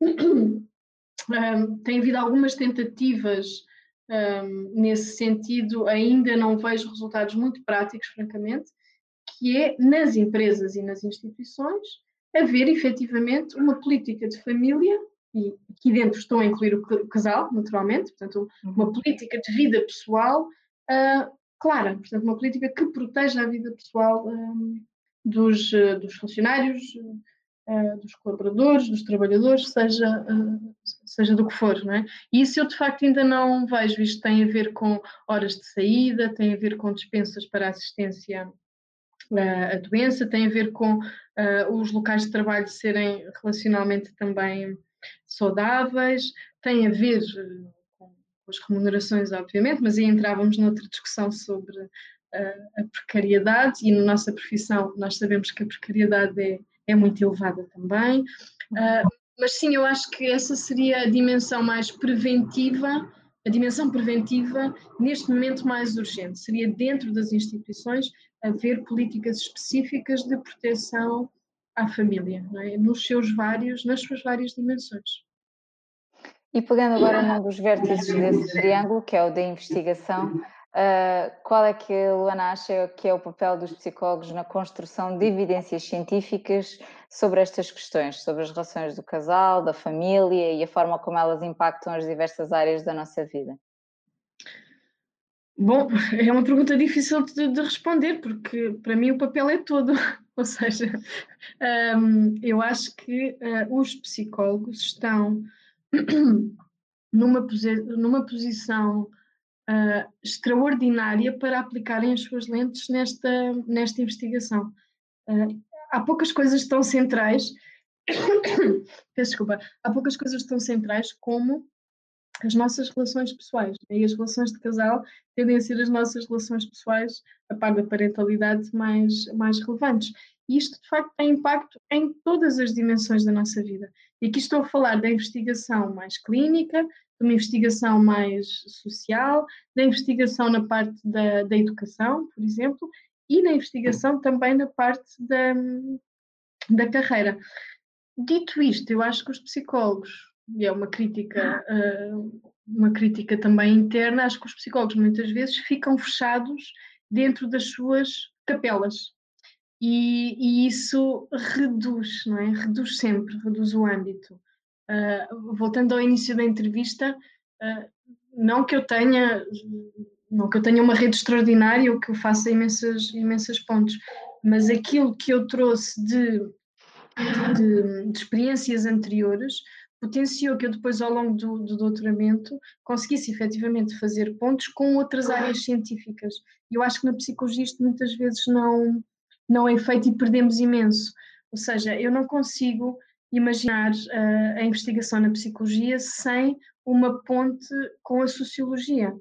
tem havido algumas tentativas um, nesse sentido, ainda não vejo resultados muito práticos, francamente, que é nas empresas e nas instituições haver efetivamente uma política de família, e aqui dentro estou a incluir o casal, naturalmente, portanto, uma uhum. política de vida pessoal uh, clara, portanto, uma política que proteja a vida pessoal um, dos, uh, dos funcionários, dos colaboradores, dos trabalhadores, seja, seja do que for, não é? E isso eu de facto ainda não vejo, isto tem a ver com horas de saída, tem a ver com dispensas para assistência a doença, tem a ver com uh, os locais de trabalho serem relacionalmente também saudáveis, tem a ver com as remunerações, obviamente, mas aí entrávamos noutra discussão sobre uh, a precariedade e na nossa profissão nós sabemos que a precariedade é, é muito elevada também. mas sim, eu acho que essa seria a dimensão mais preventiva a dimensão preventiva, neste momento, mais urgente. Seria dentro das instituições haver políticas específicas de proteção à família, é? nos seus vários, nas suas várias dimensões. E pegando agora num dos vértices desse triângulo, que é o da investigação, uh, qual é que a Luana acha que é o papel dos psicólogos na construção de evidências científicas sobre estas questões, sobre as relações do casal, da família e a forma como elas impactam as diversas áreas da nossa vida? Bom, é uma pergunta difícil de, de, responder, porque para mim o papel é todo. Ou seja, um, eu acho que uh, os psicólogos estão numa, posi numa posição uh, extraordinária para aplicarem as suas lentes nesta, nesta investigação. Uh, há poucas coisas tão centrais, desculpa, há poucas coisas tão centrais como as nossas relações pessoais. Né? E as relações de casal tendem a ser as nossas relações pessoais, a par da parentalidade, mais, mais relevantes. E isto, de facto, tem impacto em todas as dimensões da nossa vida. E aqui estou a falar da investigação mais clínica, de uma investigação mais social, da investigação na parte da, da educação, por exemplo, e na investigação também na parte da, da carreira. Dito isto, eu acho que os psicólogos e é uma crítica, uh, uma crítica também interna, acho que os psicólogos muitas vezes ficam fechados dentro das suas capelas. E, e isso reduz, não é? Reduz sempre, reduz o âmbito. Uh, voltando ao início da entrevista, uh, não que eu tenha não que eu tenha uma rede extraordinária ou que eu faça imensas, imensas pontes, mas aquilo que eu trouxe de, de, de experiências anteriores potenciou que eu depois, ao longo do, do doutoramento, conseguisse efetivamente fazer pontos com outras áreas científicas. E eu acho que na psicologia isto muitas vezes não, não é feito e perdemos imenso. Ou seja, eu não consigo imaginar uh, a investigação na psicologia sem uma ponte com a sociologia.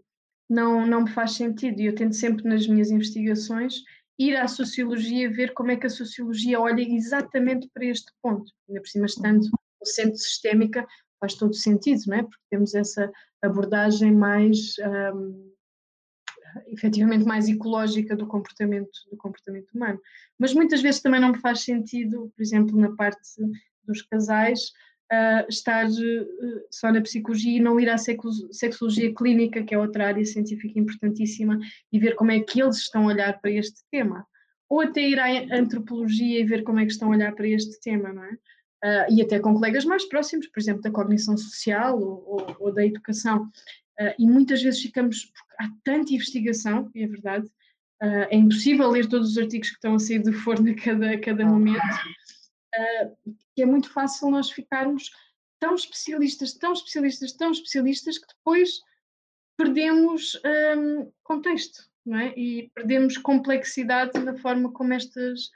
Não, não me faz sentido. E eu tento sempre nas minhas investigações ir à sociologia ver como é que a sociologia olha exatamente para este ponto. Ainda por cima, estando no centro sistémica, faz todo sentido, não é? Porque temos essa abordagem mais, um, efetivamente, mais ecológica do comportamento, do comportamento humano. Mas muitas vezes também não me faz sentido, por exemplo, na parte dos casais, uh, estar uh, só na psicologia e não ir à sexologia clínica, que é outra área científica importantíssima, e ver como é que eles estão a olhar para este tema. Ou até ir à antropologia e ver como é que estão a olhar para este tema, não é? uh, e até com colegas mais próximos, por exemplo, da cognição social ou, ou, ou da educação. Uh, e muitas vezes ficamos, há tanta investigação, e é verdade, uh, é impossível ler todos os artigos que estão a sair do forno a cada, a cada momento, que é muito fácil nós ficarmos tão especialistas, tão especialistas, tão especialistas, que depois perdemos um, contexto, não é? E perdemos complexidade na forma como estas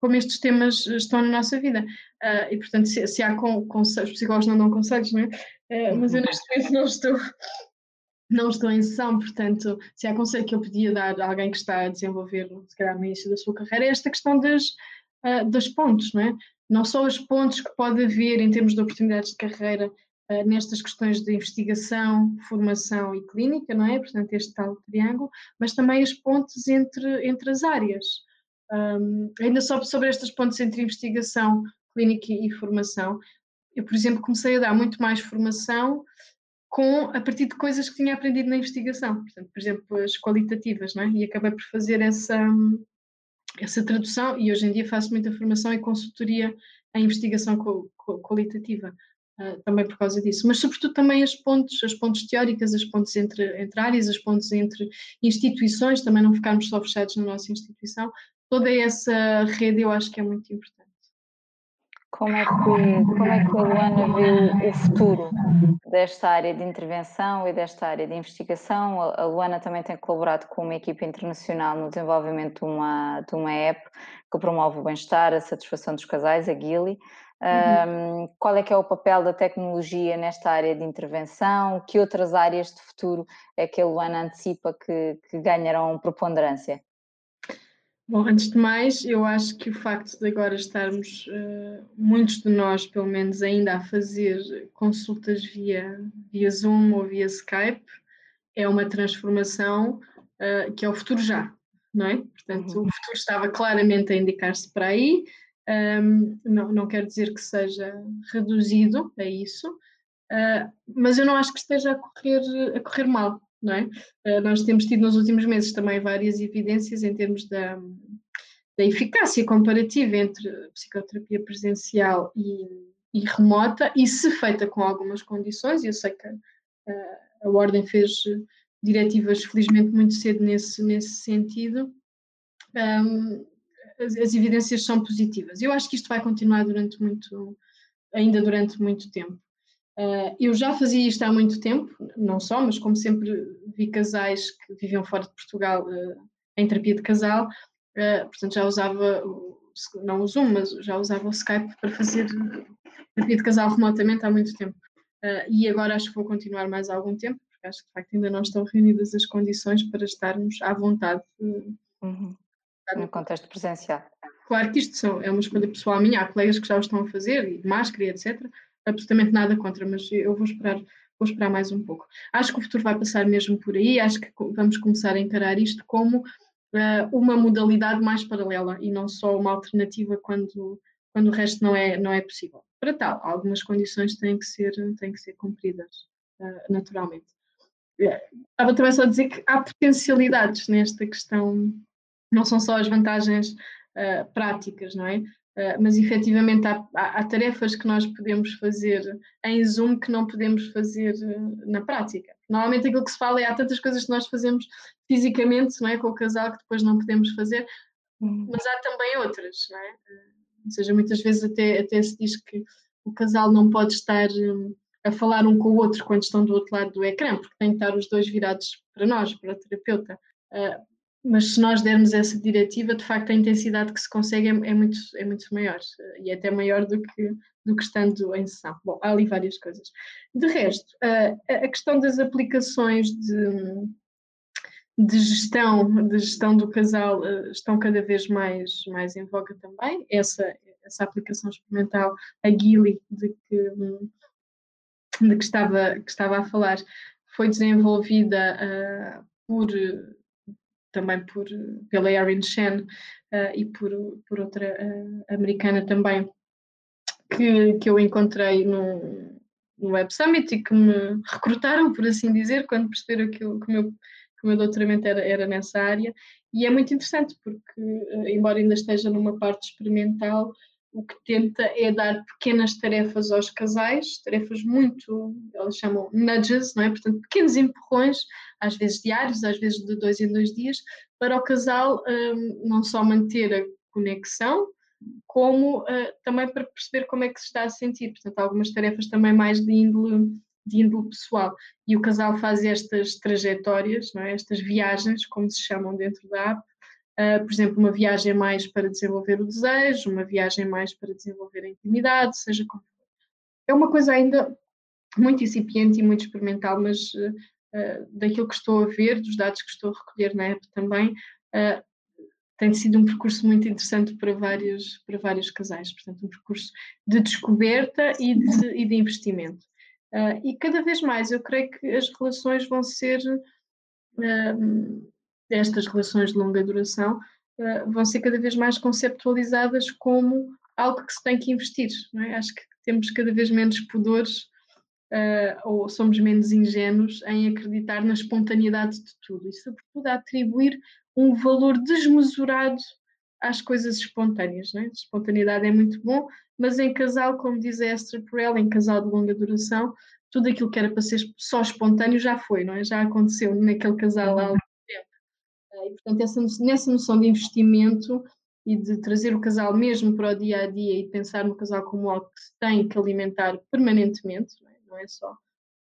como estes temas estão na nossa vida. Uh, e, portanto, se, se há com, conselhos, os psicólogos não dão conselhos, não é? uh, mas eu neste momento não estou, não estou em sessão, portanto, se há conselho que eu podia dar a alguém que está a desenvolver, se calhar no início da sua carreira, é esta questão das, uh, das pontes, não é? Não só as pontes que pode haver em termos de oportunidades de carreira uh, nestas questões de investigação, formação e clínica, não é? Portanto, este tal triângulo, mas também as pontes entre, entre as áreas. Um, ainda só sobre estas pontes entre investigação, clínica e formação, eu, por exemplo, comecei a dar muito mais formação com, a partir de coisas que tinha aprendido na investigação, portanto, por exemplo, as qualitativas, não é? e acabei por fazer essa, essa tradução e hoje em dia faço muita formação e consultoria em investigação qualitativa, uh, também por causa disso, mas sobretudo também as pontes, as pontes teóricas, as pontes entre, entre áreas, as pontes entre instituições, também não ficarmos só fechados na nossa instituição, toda essa rede eu acho que é muito importante. Como é, que, como é que a Luana vê o futuro desta área de intervenção e desta área de investigação? A Luana também tem colaborado com uma equipa internacional no desenvolvimento de uma, de uma app que promove o bem-estar, a satisfação dos casais, a Gili. Uhum. Um, qual é que é o papel da tecnologia nesta área de intervenção? Que outras áreas de futuro é que a Luana antecipa que, que ganharão preponderância? Bom, antes de mais, eu acho que o facto de agora estarmos, uh, muitos de nós, pelo menos, ainda a fazer consultas via, via Zoom ou via Skype, é uma transformação uh, que é o futuro já, não é? Portanto, uhum. o futuro estava claramente a indicar-se para aí, um, ehm, não, não quero dizer que seja reduzido a isso, uh, mas eu não acho que esteja a correr, a correr mal, não é? Uh, nós temos tido nos últimos meses também várias evidências em termos da, da eficácia comparativa entre psicoterapia presencial e, e, remota, e se feita com algumas condições, eu sei que uh, a Ordem fez diretivas felizmente muito cedo nesse, nesse sentido, um, as, as, evidências são positivas. Eu acho que isto vai continuar durante muito, ainda durante muito tempo. Uh, eu já fazia isto há muito tempo, não só, mas como sempre vi casais que viviam fora de Portugal uh, em terapia de casal, uh, portanto já usava, não o Zoom, mas já usava o Skype para fazer terapia de casal remotamente há muito tempo. e agora acho que vou continuar mais algum tempo, porque acho que de facto ainda não estão reunidas as condições para estarmos à vontade. Uhum. No contexto presencial. Claro que isto são, é uma escolha pessoal minha, há colegas que já o estão a fazer, e de máscara e etc absolutamente nada contra, mas eu vou esperar, vou esperar mais um pouco. Acho que o futuro vai passar mesmo por aí, acho que vamos começar a encarar isto como uh, uma modalidade mais paralela e não só uma alternativa quando, quando o resto não é, não é possível. Para tal, algumas condições têm que ser, têm que ser cumpridas uh, naturalmente. Estava também só a dizer que há potencialidades nesta questão, não são só as vantagens uh, práticas, não é? Uh, mas efetivamente há, há, há, tarefas que nós podemos fazer em Zoom que não podemos fazer uh, na prática. Normalmente aquilo que se fala é há tantas coisas que nós fazemos fisicamente, não é, com o casal que depois não podemos fazer, uhum. mas há também outras, não é? Uh, ou seja, muitas vezes até, até se diz que o casal não pode estar a falar um com o outro quando estão do outro lado do ecrã, porque têm que estar os dois virados para nós, para o terapeuta mas se nós dermos essa diretiva, de facto a intensidade que se consegue é, é, muito, é muito maior e é até maior do que, do que estando em sessão. Bom, há ali várias coisas. De resto, a questão das aplicações de, de gestão, de gestão do casal estão cada vez mais, mais em voga também. Essa, essa aplicação experimental, a Gili, de que, de que, estava, que estava a falar, foi desenvolvida uh, por também por, pela Erin Shen uh, e por, por outra uh, americana também, que, que eu encontrei no, no Web Summit e que me recrutaram, por assim dizer, quando perceberam que, eu, que, o, meu, que o meu doutoramento era, era nessa área. E é muito interessante, porque, uh, embora ainda esteja numa parte experimental, o que tenta é dar pequenas tarefas aos casais, tarefas muito, elas chamam nudges, não é? Portanto, pequenos empurrões, às vezes diários, às vezes de dois em dois dias, para o casal um, não só manter a conexão, como uh, também para perceber como é que se está a sentir. Portanto, algumas tarefas também mais de índole, de índole pessoal. E o casal faz estas trajetórias, não é? estas viagens, como se chamam dentro da app, Uh, por exemplo, uma viagem mais para desenvolver o desejo, uma viagem mais para desenvolver a intimidade, seja como for. É uma coisa ainda muito incipiente e muito experimental, mas uh, daquilo que estou a ver, dos dados que estou a recolher na app também, uh, tem sido um percurso muito interessante para vários, para vários casais, portanto, um percurso de descoberta e de, e de investimento. Uh, e cada vez mais eu creio que as relações vão ser, uh, estas relações de longa duração, uh, vão ser cada vez mais conceptualizadas como algo que se tem que investir. É? Acho que temos cada vez menos pudores ou somos menos ingênuos em acreditar na espontaneidade de tudo e, sobretudo, a atribuir um valor desmesurado às coisas espontâneas. Né? Espontaneidade é muito bom, mas em casal, como diz a Esther Perel, em casal de longa duração, tudo aquilo que era para ser só espontâneo já foi, não é? Já aconteceu naquele casal tempo. Ah, e, portanto, essa, nessa noção de investimento e de trazer o casal mesmo para o dia a dia e pensar no casal como algo que se tem que alimentar permanentemente, não é, não é só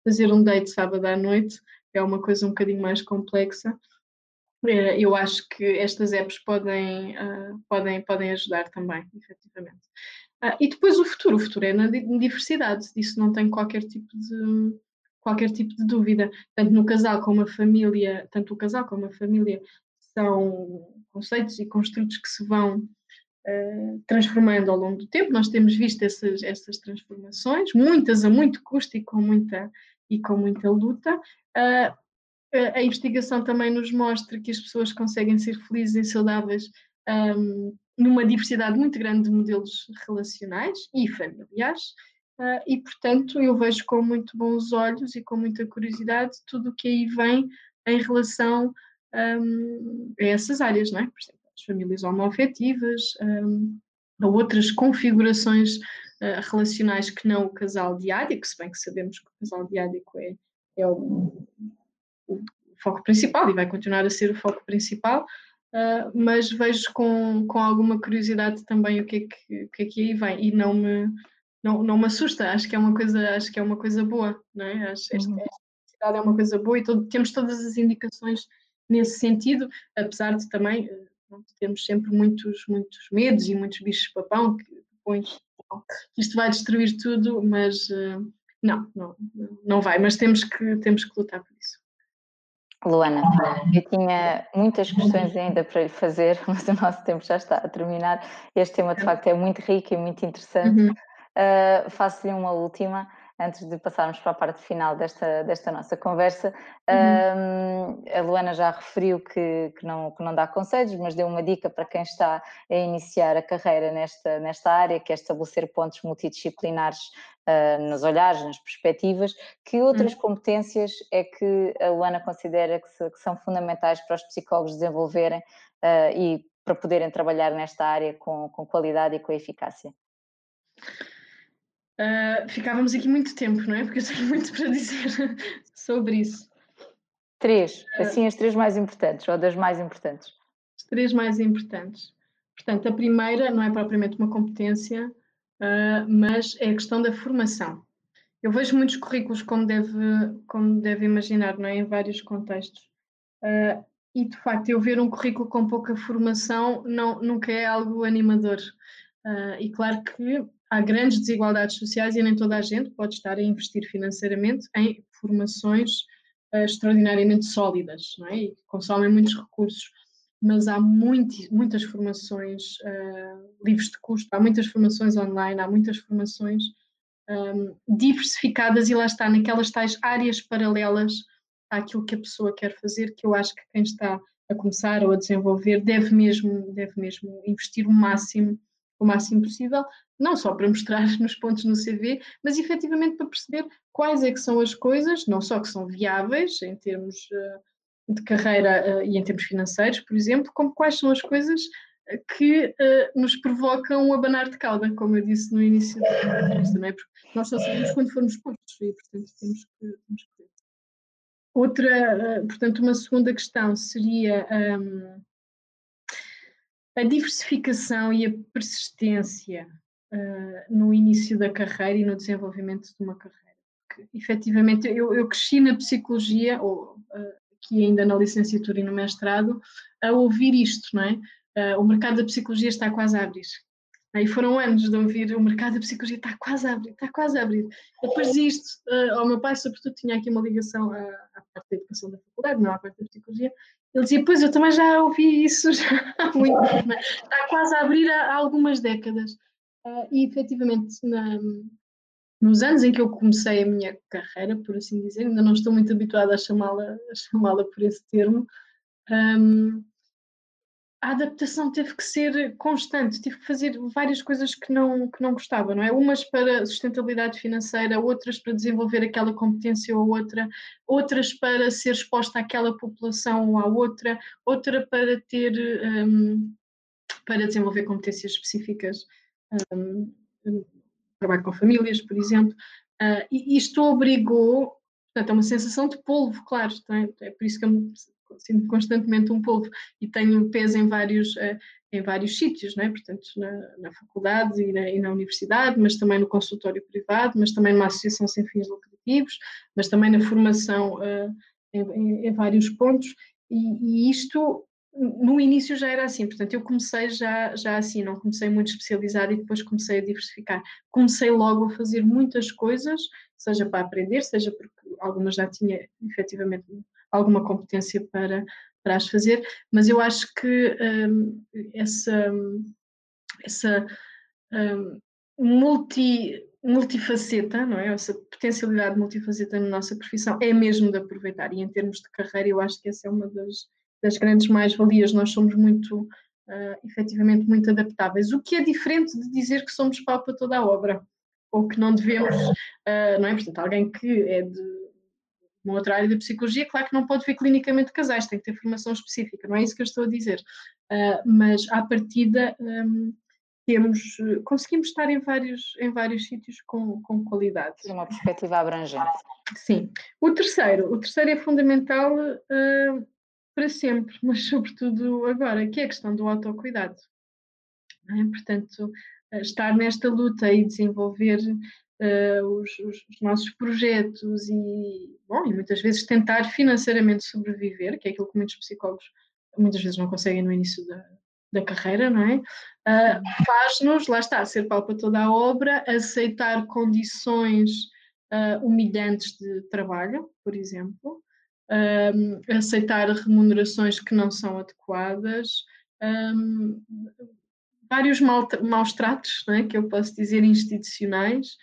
fazer um date sábado à noite, é uma coisa um bocadinho mais complexa. Eh, eu acho que estas apps podem, uh, podem, podem ajudar também, efetivamente. Uh, e depois o futuro, o futuro é na diversidade, disso não tenho qualquer tipo de, qualquer tipo de dúvida. Tanto no casal como a família, tanto o casal como a família são conceitos e construtos que se vão uh, transformando ao longo do tempo. Nós temos visto essas, essas transformações, muitas a muito custo e com muita, e com muita luta. Uh, a investigação também nos mostra que as pessoas conseguem ser felizes e saudáveis um, numa diversidade muito grande de modelos relacionais e familiares. Uh, e, portanto, eu vejo com muito bons olhos e com muita curiosidade tudo o que aí vem em relação um, a essas áreas, não é? Por exemplo, as famílias homoafetivas, um, outras configurações uh, relacionais que não o casal diádico, se bem que sabemos que o casal diádico é, é o, o foco principal e vai continuar a ser o foco principal, uh, mas vejo com, com alguma curiosidade também o que, é que, o que é que aí vem e não me, não, não me assusta, acho que é uma coisa, acho que é uma coisa boa, não é? Acho que esta, uhum. esta é uma coisa boa e todo, temos todas as indicações nesse sentido, apesar de também uh, temos sempre muitos, muitos medos e muitos bichos papão que pões isto vai destruir tudo, mas uh, não, não, não vai, mas temos que, temos que lutar por isso. Luana, eu tinha muitas questões ainda para lhe fazer, mas o nosso tempo já está a terminar. Este tema, de facto, é muito rico e muito interessante. Uhum. Uh, Faço-lhe uma última antes de passarmos para a parte final desta, desta nossa conversa. Uhum. a Luana já referiu que, que, não, que não dá conselhos, mas deu uma dica para quem está a iniciar a carreira nesta, nesta área, que é estabelecer pontos multidisciplinares uh, nos olhares, nas perspectivas. Que outras uhum. competências é que a Luana considera que, se, que são fundamentais para os psicólogos desenvolverem uh, e para poderem trabalhar nesta área com, com qualidade e com eficácia? Uh, ficávamos aqui muito tempo, não é? Porque eu tenho muito para dizer sobre isso. Três, uh, assim as três mais importantes, ou das mais importantes. As três mais importantes. Portanto, a primeira não é propriamente uma competência, uh, mas é a questão da formação. Eu vejo muitos currículos, como deve, como deve imaginar, não é? em vários contextos. e, de facto, eu ver um currículo com pouca formação não, nunca é algo animador. e claro que há grandes desigualdades sociais e nem toda a gente pode estar a investir financeiramente em formações uh, extraordinariamente sólidas, não é? E que consomem muitos recursos. Mas há muito, muitas formações uh, livres de custo, há muitas formações online, há muitas formações um, ehm, diversificadas e lá está, naquelas tais áreas paralelas àquilo que a pessoa quer fazer, que eu acho que quem está a começar ou a desenvolver deve mesmo, deve mesmo investir o máximo o máximo possível, não só para mostrar nos pontos no CV, mas efetivamente para perceber quais é que são as coisas, não só que são viáveis em termos uh, de carreira uh, e em termos financeiros, por exemplo, como quais são as coisas eh, que nos provocam o abanar de cauda, como eu disse no início da entrevista, não é? Porque nós só sabemos quando formos postos e, portanto, temos que ver. Outra, portanto, uma segunda questão seria um, a diversificação e a persistência uh, no início da carreira e no desenvolvimento de uma carreira. Porque, efetivamente, eu, eu cresci na psicologia, ou uh, aqui ainda na licenciatura e no mestrado, a ouvir isto, não é? Uh, o mercado da psicologia está quase a abrir. E foram anos de ouvir o mercado da psicologia está quase a abrir, está quase a abrir. Depois disto, uh, ao meu pai, sobretudo, tinha aqui uma ligação à, à parte da educação da faculdade, não à parte da psicologia. Ele dizia, pois eu também já ouvi isso já há muito tempo, está quase a abrir há, algumas décadas. Uh, e efetivamente, na, nos anos em que eu comecei a minha carreira, por assim dizer, ainda não estou muito habituada a chamá-la chamá por esse termo, um, a adaptação teve que ser constante, tive que fazer várias coisas que não, que não gostava, não é? Umas para sustentabilidade financeira, outras para desenvolver aquela competência ou outra, outras para ser exposta àquela população ou à outra, outra para ter, um, para desenvolver competências específicas, um, trabalho com famílias, por exemplo, uh, e isto obrigou, portanto, é uma sensação de polvo, claro, é? é por isso que eu me sinto constantemente um polvo e tenho peso em vários, uh, em vários sítios, é? portanto, na, na faculdade e na, e na, universidade, mas também no consultório privado, mas também numa associação sem fins lucrativos, mas também na formação uh, em, em, vários pontos, e, e isto no início já era assim, portanto eu comecei já, já assim, não comecei muito especializada e depois comecei a diversificar. Comecei logo a fazer muitas coisas, seja para aprender, seja porque algumas já tinha efetivamente alguma competência para, para as fazer, mas eu acho que um, essa, essa um, multi, multifaceta, não é? Essa potencialidade multifaceta na nossa profissão é mesmo de aproveitar e em termos de carreira eu acho que essa é uma das, das grandes mais-valias, nós somos muito, uh, efetivamente, muito adaptáveis, o que é diferente de dizer que somos pau para toda a obra, ou que não devemos, uh, não é? Portanto, alguém que é de uma outra área da psicologia, claro que não pode ver clinicamente casais, tem que ter formação específica, não é isso que eu estou a dizer. Uh, mas à partida um, temos, conseguimos estar em vários, em vários sítios com, com qualidade. Uma perspectiva abrangente. Sim. O terceiro, o terceiro é fundamental uh, para sempre, mas sobretudo agora, que é a questão do autocuidado. É? Portanto, eh, estar nesta luta e desenvolver uh, os, os, os, nossos projetos e, bom, e muitas vezes tentar financeiramente sobreviver, que é aquilo que muitos psicólogos muitas vezes não conseguem no início da, da carreira, não é? Uh, Faz-nos, lá está, ser pau para toda a obra, aceitar condições uh, humilhantes de trabalho, por exemplo, um, aceitar remunerações que não são adequadas, um, vários maus tratos, é, que eu posso dizer, institucionais,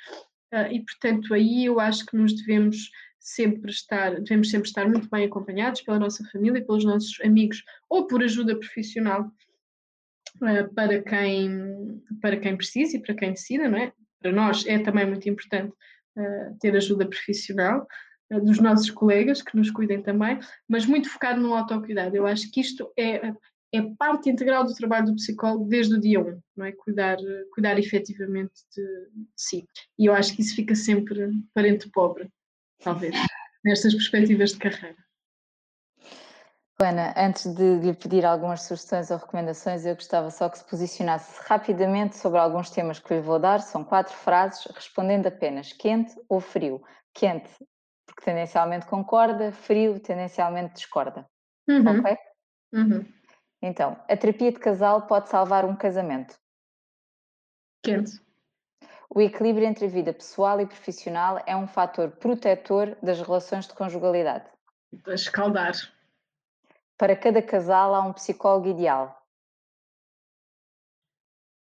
uh, e portanto aí eu acho que nos devemos sempre estar, devemos sempre estar muito bem acompanhados pela nossa família, pelos nossos amigos, ou por ajuda profissional uh, para, quem, para quem precisa e para quem decida, não é? Para nós é também muito importante uh, ter ajuda profissional, dos nossos colegas que nos cuidem também, mas muito focado no autocuidado. Eu acho que isto é, é parte integral do trabalho do psicólogo desde o dia 1, não é? Cuidar, cuidar efetivamente de, de si. E eu acho que isso fica sempre parente pobre, talvez, nestas perspectivas de carreira. Ana, antes de lhe pedir algumas sugestões ou recomendações, eu gostava só que se posicionasse rapidamente sobre alguns temas que lhe vou dar. São quatro frases, respondendo apenas quente ou frio. Quente, porque tendencialmente concorda, frio, tendencialmente discorda. Uhum. Ok? Uhum. Então, a terapia de casal pode salvar um casamento? Quente. O equilíbrio entre a vida pessoal e profissional é um fator protetor das relações de conjugalidade? Escaldar. Para cada casal há um psicólogo ideal?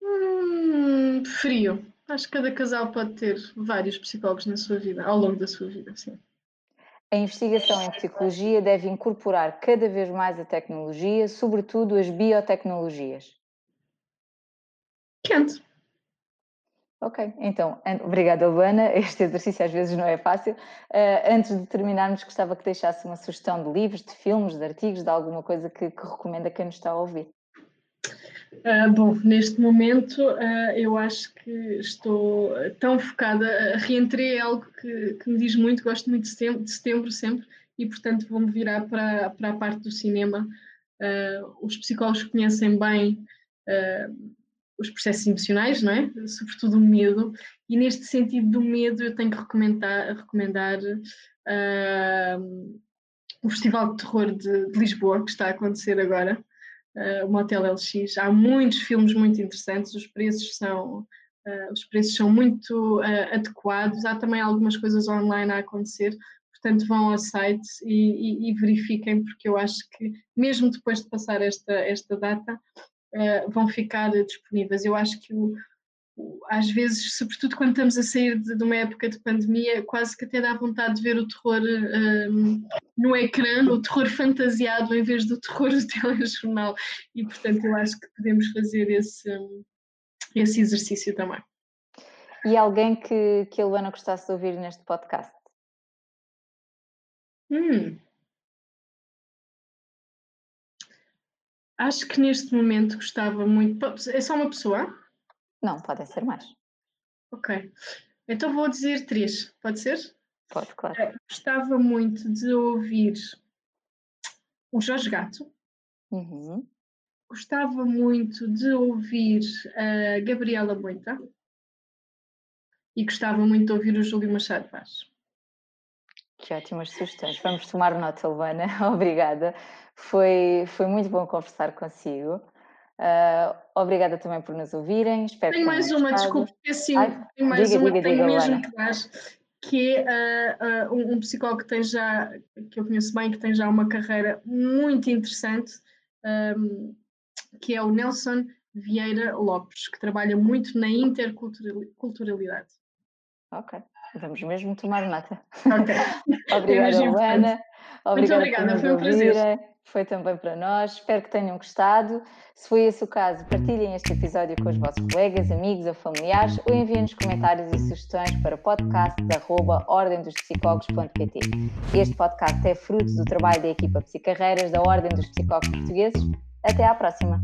Hum, frio. Acho que cada casal pode ter vários psicólogos na sua vida, ao longo da sua vida, sim. A investigação em psicologia deve incorporar cada vez mais a tecnologia, sobretudo as biotecnologias. Quente. Ok, então, obrigada, Luana. Este exercício às vezes não é fácil. Uh, antes de terminarmos, gostava que deixasse uma sugestão de livros, de filmes, de artigos, de alguma coisa que, que recomenda quem nos está a ouvir. Uh, bom, neste momento uh, eu acho que estou tão focada, reentrei é algo que, que, me diz muito, gosto muito de setembro, de setembro sempre, e portanto vou-me virar para, para a parte do cinema. Uh, os psicólogos conhecem bem os processos emocionais, não é? Sobretudo o medo, e neste sentido do medo eu tenho que recomendar, recomendar o Festival de Terror de, de Lisboa, que está a acontecer agora. Uh, o Motel LX. Há muitos filmes muito interessantes, os preços são, uh, os preços são muito uh, adequados. Há também algumas coisas online a acontecer, portanto vão ao site e, e, e, verifiquem, porque eu acho que mesmo depois de passar esta, esta data, vão ficar disponíveis. Eu acho que o, às vezes, sobretudo quando estamos a sair de, de, uma época de pandemia, quase que até dá vontade de ver o terror um, no ecrã, o terror fantasiado em vez do terror do telejornal. E, portanto, eu acho que podemos fazer esse, esse exercício também. E alguém que, que a Luana gostasse de ouvir neste podcast? Hum. Acho que neste momento gostava muito. É só uma pessoa? Não, podem ser mais. Ok. Então vou dizer três, pode ser? Pode, claro. Uh, gostava muito de ouvir o Jorge Gato. Uhum. Gostava muito de ouvir a Gabriela Moita. E gostava muito de ouvir o Júlio Machado Vaz. Que ótimas sugestões. Vamos tomar nota, Luana. Obrigada. Foi, foi muito bom conversar consigo. Uh, obrigada também por nos ouvirem. Espero tenho mais uma, desculpe, assim, Ai, tenho mais diga, uma, diga, tenho diga, mesmo que dar, que é uh, um, um, psicólogo que tem já, que eu conheço bem, que tem já uma carreira muito interessante, um, que é o Nelson Vieira Lopes, que trabalha muito na interculturalidade. Ok, vamos mesmo tomar nota. Ok. obrigada, Luana. Obrigada muito obrigada, foi um prazer foi também para nós. Espero que tenham gostado. Se foi esse o caso, partilhem este episódio com os vossos colegas, amigos ou familiares ou enviem-nos comentários e sugestões para podcast.ordemdospsicólogos.pt. Este podcast é fruto do trabalho da equipa Psicarreiras da Ordem dos Psicólogos Portugueses. Até à próxima!